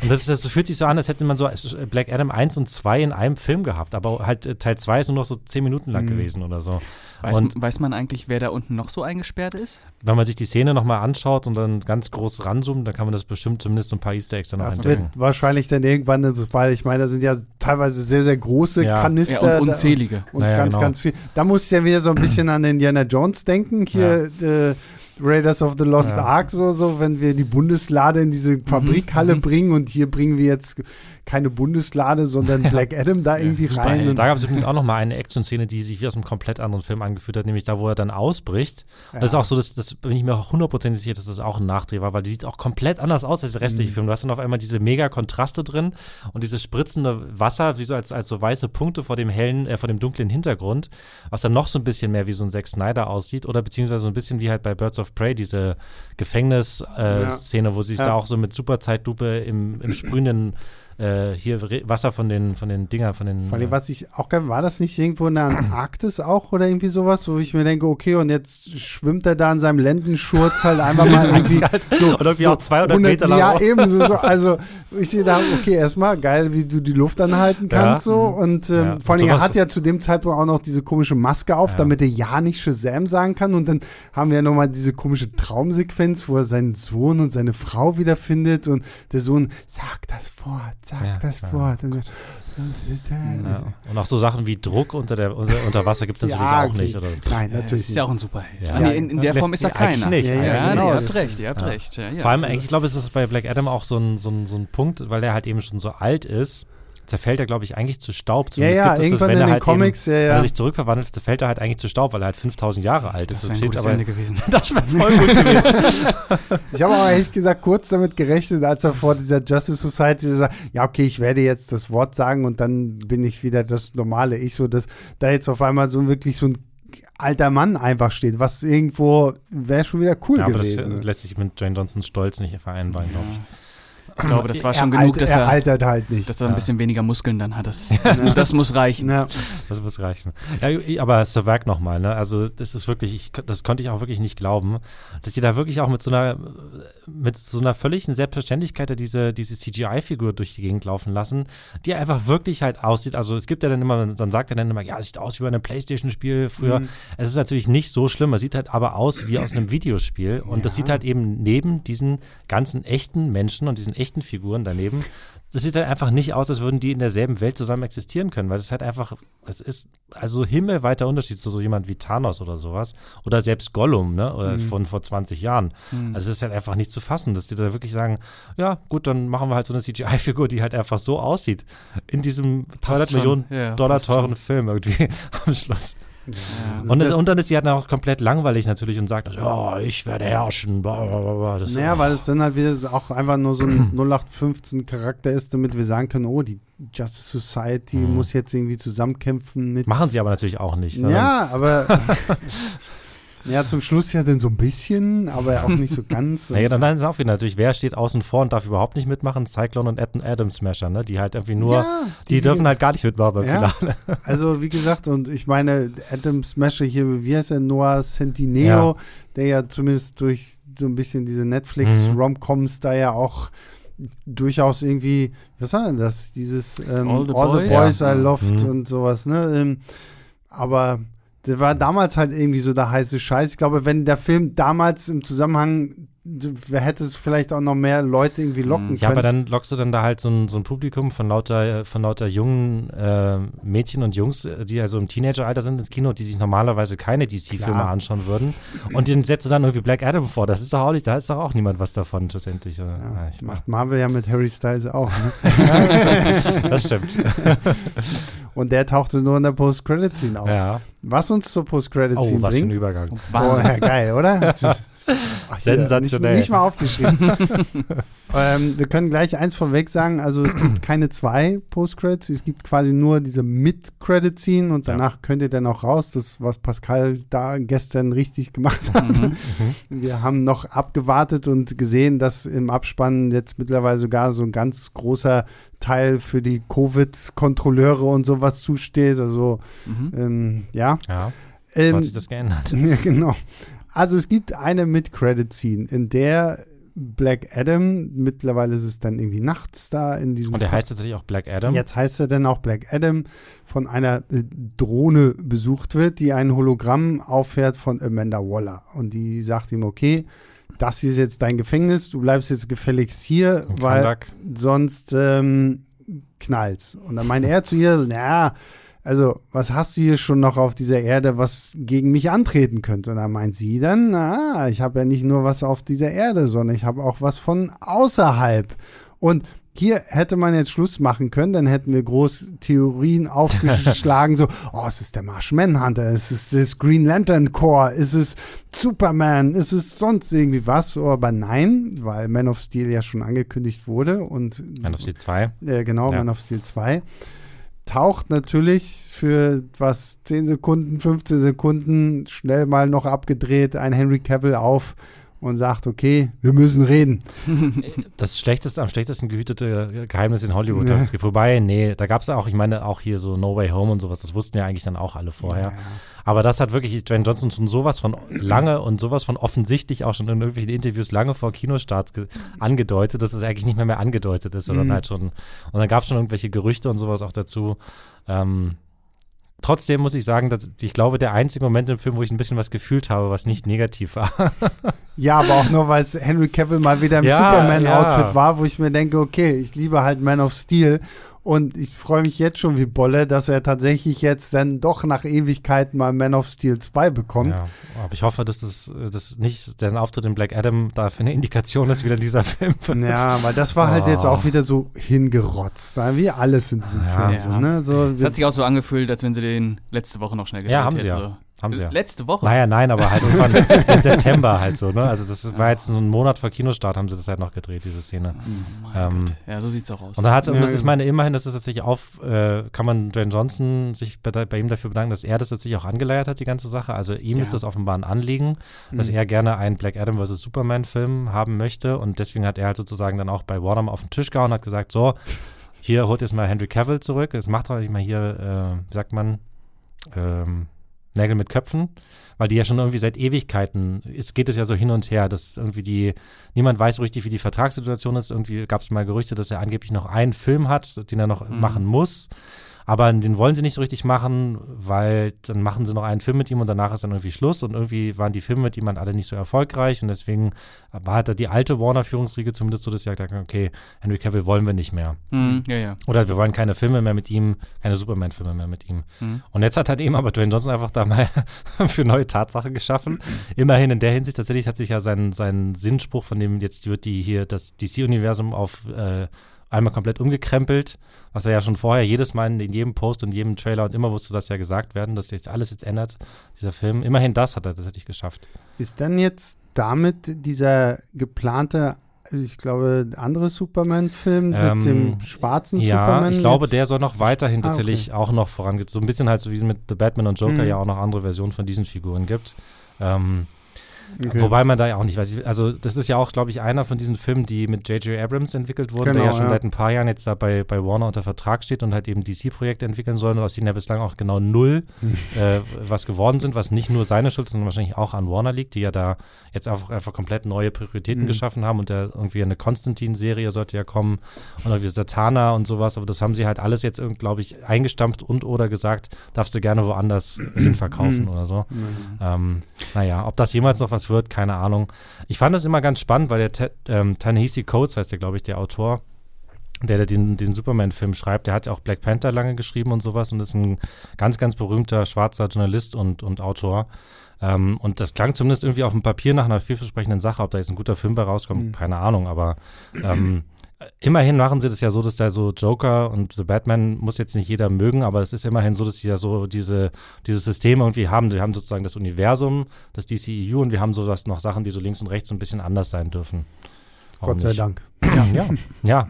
Und das, ist, das fühlt sich so an, als hätte man so Black Adam 1 und 2 in einem Film gehabt, aber halt äh, Teil 2 ist nur noch so 10 Minuten lang mm. gewesen oder so.
Weiß, und, weiß man eigentlich, wer da unten noch so eingesperrt ist?
Wenn man sich die Szene nochmal anschaut und dann ganz groß ranzoomt, dann kann man das bestimmt zumindest so ein paar Easter Eggs dann noch
das entdecken. wird wahrscheinlich dann irgendwann, weil ich meine, da sind ja teilweise sehr, sehr große ja. Kanister.
Ja, und unzählige.
Da, und naja, ganz, genau. ganz viel. Da muss ich ja wieder so ein bisschen an Indiana Jones denken. Hier, ja. äh, Raiders of the Lost ja. Ark, so, so, wenn wir die Bundeslade in diese Fabrikhalle mhm. bringen und hier bringen wir jetzt keine Bundeslade, sondern Black Adam da irgendwie ja, rein.
da gab es übrigens auch noch mal eine Action-Szene, die sich wie aus einem komplett anderen Film angeführt hat, nämlich da, wo er dann ausbricht. Ja. Das ist auch so, dass, das bin ich mir auch hundertprozentig sicher, dass das auch ein Nachdreh war, weil die sieht auch komplett anders aus als der restliche mhm. Film. Du hast dann auf einmal diese mega Kontraste drin und dieses spritzende Wasser, wie so als, als so weiße Punkte vor dem hellen, äh, vor dem dunklen Hintergrund, was dann noch so ein bisschen mehr wie so ein Zack Snyder aussieht oder beziehungsweise so ein bisschen wie halt bei Birds of Prey, diese Gefängnisszene, äh, ja. wo sie sich da auch so mit Superzeitlupe im, im sprühenden äh, hier Wasser von den, von den Dinger, von den.
Vor allem, was ich auch gerne, war das nicht irgendwo in der Antarktis auch oder irgendwie sowas, wo ich mir denke, okay, und jetzt schwimmt er da in seinem Lendenschurz halt einfach mal irgendwie.
Halt, so, oder irgendwie so auch 200 100, Meter lang.
Ja, eben so, so also ich sehe da, okay, erstmal geil, wie du die Luft anhalten kannst ja. so und ähm, ja. vor allem, er hat ja zu dem Zeitpunkt auch noch diese komische Maske auf, ja. damit er ja nicht Shazam sagen kann und dann haben wir ja nochmal diese komische Traumsequenz, wo er seinen Sohn und seine Frau wiederfindet und der Sohn sagt das Wort, sag ja, das ja. Wort. Und,
ja. und auch so Sachen wie Druck unter, der, unter Wasser gibt es natürlich ja, okay. auch nicht. Oder?
Nein, natürlich. Das ist ja auch ein Superheld. Ja. Nee, in, in, der Form ist er keiner.
Nicht.
Ja, ja, genau. ihr habt recht, ihr habt recht.
Vor allem, ich glaube, es ist bei Black Adam auch so ein, so, ein, so ein Punkt, weil er halt eben schon so alt ist zerfällt er, glaube ich, eigentlich zu Staub.
Zumindest ja, ja, irgendwann das, wenn in den halt Comics,
eben,
ja, ja.
Wenn er sich zurückverwandelt, zerfällt er halt eigentlich zu Staub, weil er halt 5000 Jahre alt ist.
Das wäre ein gutes Ende gewesen.
das wäre voll gut gewesen.
ich habe aber ehrlich gesagt kurz damit gerechnet, als er vor dieser Justice Society sagt, ja, okay, ich werde jetzt das Wort sagen und dann bin ich wieder das normale Ich, so dass da jetzt auf einmal so wirklich so ein alter Mann einfach steht, was irgendwo wäre schon wieder cool ja, aber gewesen.
Aber das lässt sich mit Jane Johnsons Stolz nicht vereinbaren, glaube ich.
Ich glaube, das war schon er genug, dass er,
er altert halt nicht.
Dass er ein bisschen weniger Muskeln dann hat. Das, das, ja. das muss reichen. Ja.
Das muss reichen. Ja, aber Savak nochmal, ne? Also das ist wirklich, ich, das konnte ich auch wirklich nicht glauben, dass die da wirklich auch mit so einer, mit so einer völligen Selbstverständlichkeit diese, diese CGI-Figur durch die Gegend laufen lassen, die einfach wirklich halt aussieht. Also es gibt ja dann immer, dann sagt er dann immer, ja, es sieht aus wie bei einem Playstation-Spiel früher. Mhm. Es ist natürlich nicht so schlimm, es sieht halt aber aus wie aus einem Videospiel. Und ja. das sieht halt eben neben diesen ganzen echten Menschen und diesen echten echten Figuren daneben. Das sieht halt einfach nicht aus, als würden die in derselben Welt zusammen existieren können, weil es halt einfach, es ist also himmelweiter Unterschied zu so jemand wie Thanos oder sowas oder selbst Gollum, ne, mhm. von vor 20 Jahren. Mhm. Also es ist halt einfach nicht zu fassen, dass die da wirklich sagen, ja, gut, dann machen wir halt so eine CGI-Figur, die halt einfach so aussieht in diesem 200 Millionen ja, Dollar teuren schon. Film irgendwie am Schluss. Ja. Und, das, und, dann ist sie halt auch komplett langweilig natürlich und sagt, ja, ich werde herrschen.
Das naja, weil es dann halt wieder auch einfach nur so ein 0815 Charakter ist, damit wir sagen können, oh, die Justice Society mhm. muss jetzt irgendwie zusammenkämpfen mit.
Machen sie aber natürlich auch nicht.
Ja, aber Ja, zum Schluss ja dann so ein bisschen, aber auch nicht so ganz.
naja, dann ist auch wieder natürlich, wer steht außen vor und darf überhaupt nicht mitmachen? Cyclone und Adam, Adam Smasher, ne? Die halt irgendwie nur, ja, die, die, dürfen halt gar nicht mitmachen beim ja, Finale.
Also, wie gesagt, und ich meine, Adam Smasher hier, wie heißt er, Noah Centineo, ja. der ja zumindest durch so ein bisschen diese Netflix-Romcoms mhm. da ja auch durchaus irgendwie, was war denn das? Dieses ähm, All the All Boys, the Boys I Loved mhm. und sowas, ne? Ähm, aber der war damals halt irgendwie so der heiße Scheiß. Ich glaube, wenn der Film damals im Zusammenhang hätte es vielleicht auch noch mehr Leute irgendwie locken können.
Ja, aber dann lockst du dann da halt so ein, so ein Publikum von lauter, von lauter jungen äh, Mädchen und Jungs, die also im Teenageralter sind ins Kino, die sich normalerweise keine DC-Filme anschauen würden. Und den setzt du dann irgendwie Black Adam vor. Das ist doch auch nicht, da ist doch auch niemand was davon schlussendlich. Ja,
ja, macht Marvel ja mit Harry Styles auch. Ne?
das stimmt.
Und der tauchte nur in der Post-Credit-Scene auf. Ja. Was uns zur Post-Credit-Scene oh, was bringt.
Für ein Übergang.
Oh, ja, geil, oder?
Ach, Sensationell.
Nicht, nicht mal aufgeschrieben. ähm, wir können gleich eins vorweg sagen, also es gibt keine zwei Post-Credits, es gibt quasi nur diese Mid-Credit-Scene und danach ja. könnt ihr dann auch raus, das, was Pascal da gestern richtig gemacht hat. Mhm. mhm. wir haben noch abgewartet und gesehen, dass im Abspann jetzt mittlerweile sogar so ein ganz großer Teil für die Covid-Kontrolleure und sowas zusteht. Also, mhm. ähm, ja.
Ja. Ähm, hat sich das geändert.
Ja, genau. Also es gibt eine Mid-Credit-Scene, in der Black Adam, mittlerweile ist es dann irgendwie nachts da in diesem.
Und der heißt tatsächlich auch Black Adam?
Jetzt heißt er dann auch Black Adam, von einer äh, Drohne besucht wird, die ein Hologramm auffährt von Amanda Waller. Und die sagt ihm, okay, das hier ist jetzt dein Gefängnis, du bleibst jetzt gefälligst hier, weil sonst ähm, knallt's. Und dann meint er zu ihr, naja, also was hast du hier schon noch auf dieser Erde, was gegen mich antreten könnte? Und dann meint sie dann, na, ich habe ja nicht nur was auf dieser Erde, sondern ich habe auch was von außerhalb. Und hier hätte man jetzt Schluss machen können, dann hätten wir groß Theorien aufgeschlagen, so, oh, es ist der Marsh Manhunter, es ist das Green Lantern Corps, es ist Superman, es ist sonst irgendwie was, aber nein, weil Man of Steel ja schon angekündigt wurde und
Man of Steel 2.
Äh, genau, ja. Man of Steel 2 taucht natürlich für was 10 Sekunden, 15 Sekunden schnell mal noch abgedreht ein Henry Cavill auf und sagt, okay, wir müssen reden.
Das schlechteste, am schlechtesten gehütete Geheimnis in Hollywood. Ja. Das geht vorbei. Nee, da gab es auch, ich meine, auch hier so No Way Home und sowas, das wussten ja eigentlich dann auch alle vorher. Ja. Aber das hat wirklich Dwayne Johnson schon sowas von lange und sowas von offensichtlich auch schon in irgendwelchen Interviews lange vor Kinostart angedeutet, dass es eigentlich nicht mehr mehr angedeutet ist, sondern mhm. halt schon. Und dann gab es schon irgendwelche Gerüchte und sowas auch dazu. Ähm, Trotzdem muss ich sagen, dass ich glaube, der einzige Moment im Film, wo ich ein bisschen was gefühlt habe, was nicht negativ war.
ja, aber auch nur, weil es Henry Cavill mal wieder im ja, Superman-Outfit ja. war, wo ich mir denke, okay, ich liebe halt Man of Steel und ich freue mich jetzt schon wie Bolle, dass er tatsächlich jetzt dann doch nach Ewigkeiten mal Man of Steel 2 bekommt. Ja,
aber ich hoffe, dass das, das nicht der Auftritt in Black Adam dafür eine Indikation ist, wieder dieser Film
wird. Ja, weil das war halt oh. jetzt auch wieder so hingerotzt, wie alles in diesem ja, Film. Ja. So, ne? so,
es hat sich auch so angefühlt, als wenn sie den letzte Woche noch schnell gedreht
Ja, haben
sie
ja.
So.
Haben sie ja.
Letzte Woche?
Naja, nein, aber halt irgendwann im September halt so, ne? Also das war jetzt ein Monat vor Kinostart, haben sie das halt noch gedreht, diese Szene.
Oh ähm, ja, so sieht's auch aus.
Und dann hat ja, das, ich meine, immerhin, das ist tatsächlich auf, äh, kann man Dwayne Johnson sich bei, bei, ihm dafür bedanken, dass er das tatsächlich auch angeleiert hat, die ganze Sache. Also ihm ja. ist das offenbar ein Anliegen, dass mhm. er gerne einen Black Adam vs. Superman-Film haben möchte. Und deswegen hat er halt sozusagen dann auch bei Warner auf den Tisch gehauen und hat gesagt, so, hier holt jetzt mal Henry Cavill zurück. Jetzt macht doch nicht mal hier, äh, wie sagt man, ähm, Nägel mit Köpfen, weil die ja schon irgendwie seit Ewigkeiten, ist, geht es ja so hin und her, dass irgendwie die, niemand weiß so richtig, wie die Vertragssituation ist. Irgendwie gab es mal Gerüchte, dass er angeblich noch einen Film hat, den er noch mhm. machen muss. Aber den wollen sie nicht so richtig machen, weil dann machen sie noch einen Film mit ihm und danach ist dann irgendwie Schluss. Und irgendwie waren die Filme mit ihm alle nicht so erfolgreich. Und deswegen war halt die alte Warner-Führungsriege zumindest so, dass sie gesagt haben, okay, Henry Cavill wollen wir nicht mehr.
Mhm, ja, ja.
Oder wir wollen keine Filme mehr mit ihm, keine Superman-Filme mehr mit ihm. Mhm. Und jetzt hat halt eben aber Dwayne Johnson einfach da mal für neue Tatsachen geschaffen. Immerhin in der Hinsicht tatsächlich hat sich ja sein, sein Sinnspruch, von dem jetzt wird die hier das DC-Universum auf äh, einmal komplett umgekrempelt, was er ja schon vorher jedes Mal in, jedem Post und jedem Trailer und immer wusste das ja gesagt werden, dass jetzt alles jetzt ändert, dieser Film. Immerhin das hat er tatsächlich geschafft.
Ist dann jetzt damit dieser geplante ich glaube, andere Superman-Film ähm, mit dem schwarzen
ja,
Superman.
Ja, ich glaube, der soll noch weiterhin ah, tatsächlich okay. auch noch vorangehen. So ein bisschen halt so wie es mit The Batman und Joker mhm. ja auch noch andere Versionen von diesen Figuren gibt. Ähm, Okay. Wobei man da ja auch nicht weiß. Also, das ist ja auch, glaube ich, einer von diesen Filmen, die mit J.J. Abrams entwickelt wurden, genau, der ja schon ja. seit ein paar Jahren jetzt da bei, bei Warner unter Vertrag steht und halt eben DC-Projekte entwickeln soll, und aus denen ja bislang auch genau null äh, was geworden sind, was nicht nur seine Schuld, sondern wahrscheinlich auch an Warner liegt, die ja da jetzt einfach, einfach komplett neue Prioritäten mhm. geschaffen haben und der irgendwie eine Konstantin-Serie sollte ja kommen und irgendwie Satana und sowas, aber das haben sie halt alles jetzt, glaube ich, eingestampft und oder gesagt, darfst du gerne woanders hin verkaufen mhm. oder so. Mhm. Ähm, naja, ob das jemals noch was was wird, keine Ahnung. Ich fand das immer ganz spannend, weil der ähm, Ta Coates heißt der, glaube ich, der Autor, der, der den, den Superman-Film schreibt, der hat ja auch Black Panther lange geschrieben und sowas und ist ein ganz, ganz berühmter schwarzer Journalist und, und Autor. Ähm, und das klang zumindest irgendwie auf dem Papier nach einer vielversprechenden Sache. Ob da jetzt ein guter Film bei rauskommt, mhm. keine Ahnung, aber ähm, immerhin machen sie das ja so, dass da so Joker und The Batman muss jetzt nicht jeder mögen, aber es ist immerhin so, dass sie ja so diese, dieses System irgendwie haben. Wir haben sozusagen das Universum, das DCEU und wir haben sowas noch Sachen, die so links und rechts so ein bisschen anders sein dürfen.
Auch Gott sei nicht. Dank.
Ja, ja, ja.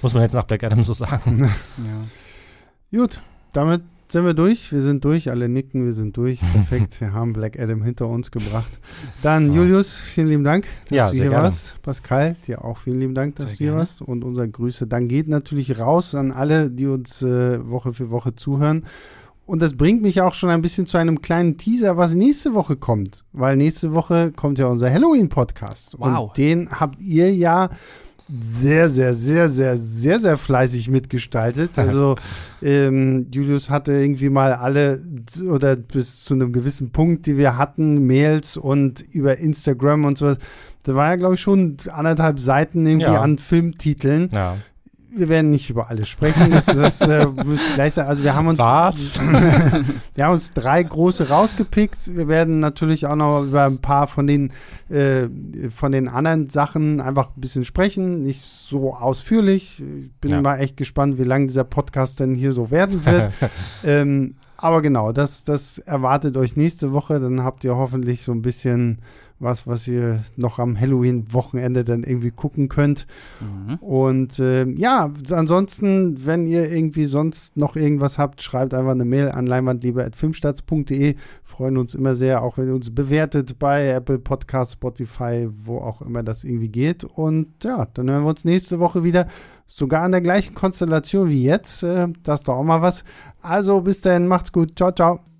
Muss man jetzt nach Black Adam so sagen.
Ja. Gut, damit sind wir durch? Wir sind durch, alle nicken, wir sind durch. Perfekt, wir haben Black Adam hinter uns gebracht. Dann ja. Julius, vielen lieben Dank, dass ja, du hier gerne. warst. Pascal, dir auch vielen lieben Dank, dass sehr du hier gerne. warst. Und unsere Grüße dann geht natürlich raus an alle, die uns äh, Woche für Woche zuhören. Und das bringt mich auch schon ein bisschen zu einem kleinen Teaser, was nächste Woche kommt. Weil nächste Woche kommt ja unser Halloween-Podcast. Wow. Und den habt ihr ja sehr, sehr, sehr, sehr, sehr, sehr fleißig mitgestaltet. Also ähm, Julius hatte irgendwie mal alle oder bis zu einem gewissen Punkt, die wir hatten, Mails und über Instagram und sowas. Da war ja, glaube ich, schon anderthalb Seiten irgendwie ja. an Filmtiteln. Ja wir werden nicht über alles sprechen. Das, das äh. Also wir haben uns,
Was?
wir haben uns drei große rausgepickt. Wir werden natürlich auch noch über ein paar von den äh, von den anderen Sachen einfach ein bisschen sprechen. Nicht so ausführlich. Ich bin ja. mal echt gespannt, wie lange dieser Podcast denn hier so werden wird. ähm, aber genau, das, das erwartet euch nächste Woche. Dann habt ihr hoffentlich so ein bisschen was, was ihr noch am Halloween-Wochenende dann irgendwie gucken könnt. Mhm. Und äh, ja, ansonsten, wenn ihr irgendwie sonst noch irgendwas habt, schreibt einfach eine Mail an leinwandliebe.filmstarts.de. Freuen uns immer sehr, auch wenn ihr uns bewertet bei Apple Podcast, Spotify, wo auch immer das irgendwie geht. Und ja, dann hören wir uns nächste Woche wieder. Sogar an der gleichen Konstellation wie jetzt. Äh, das ist doch auch mal was. Also bis dahin, macht's gut. Ciao, ciao.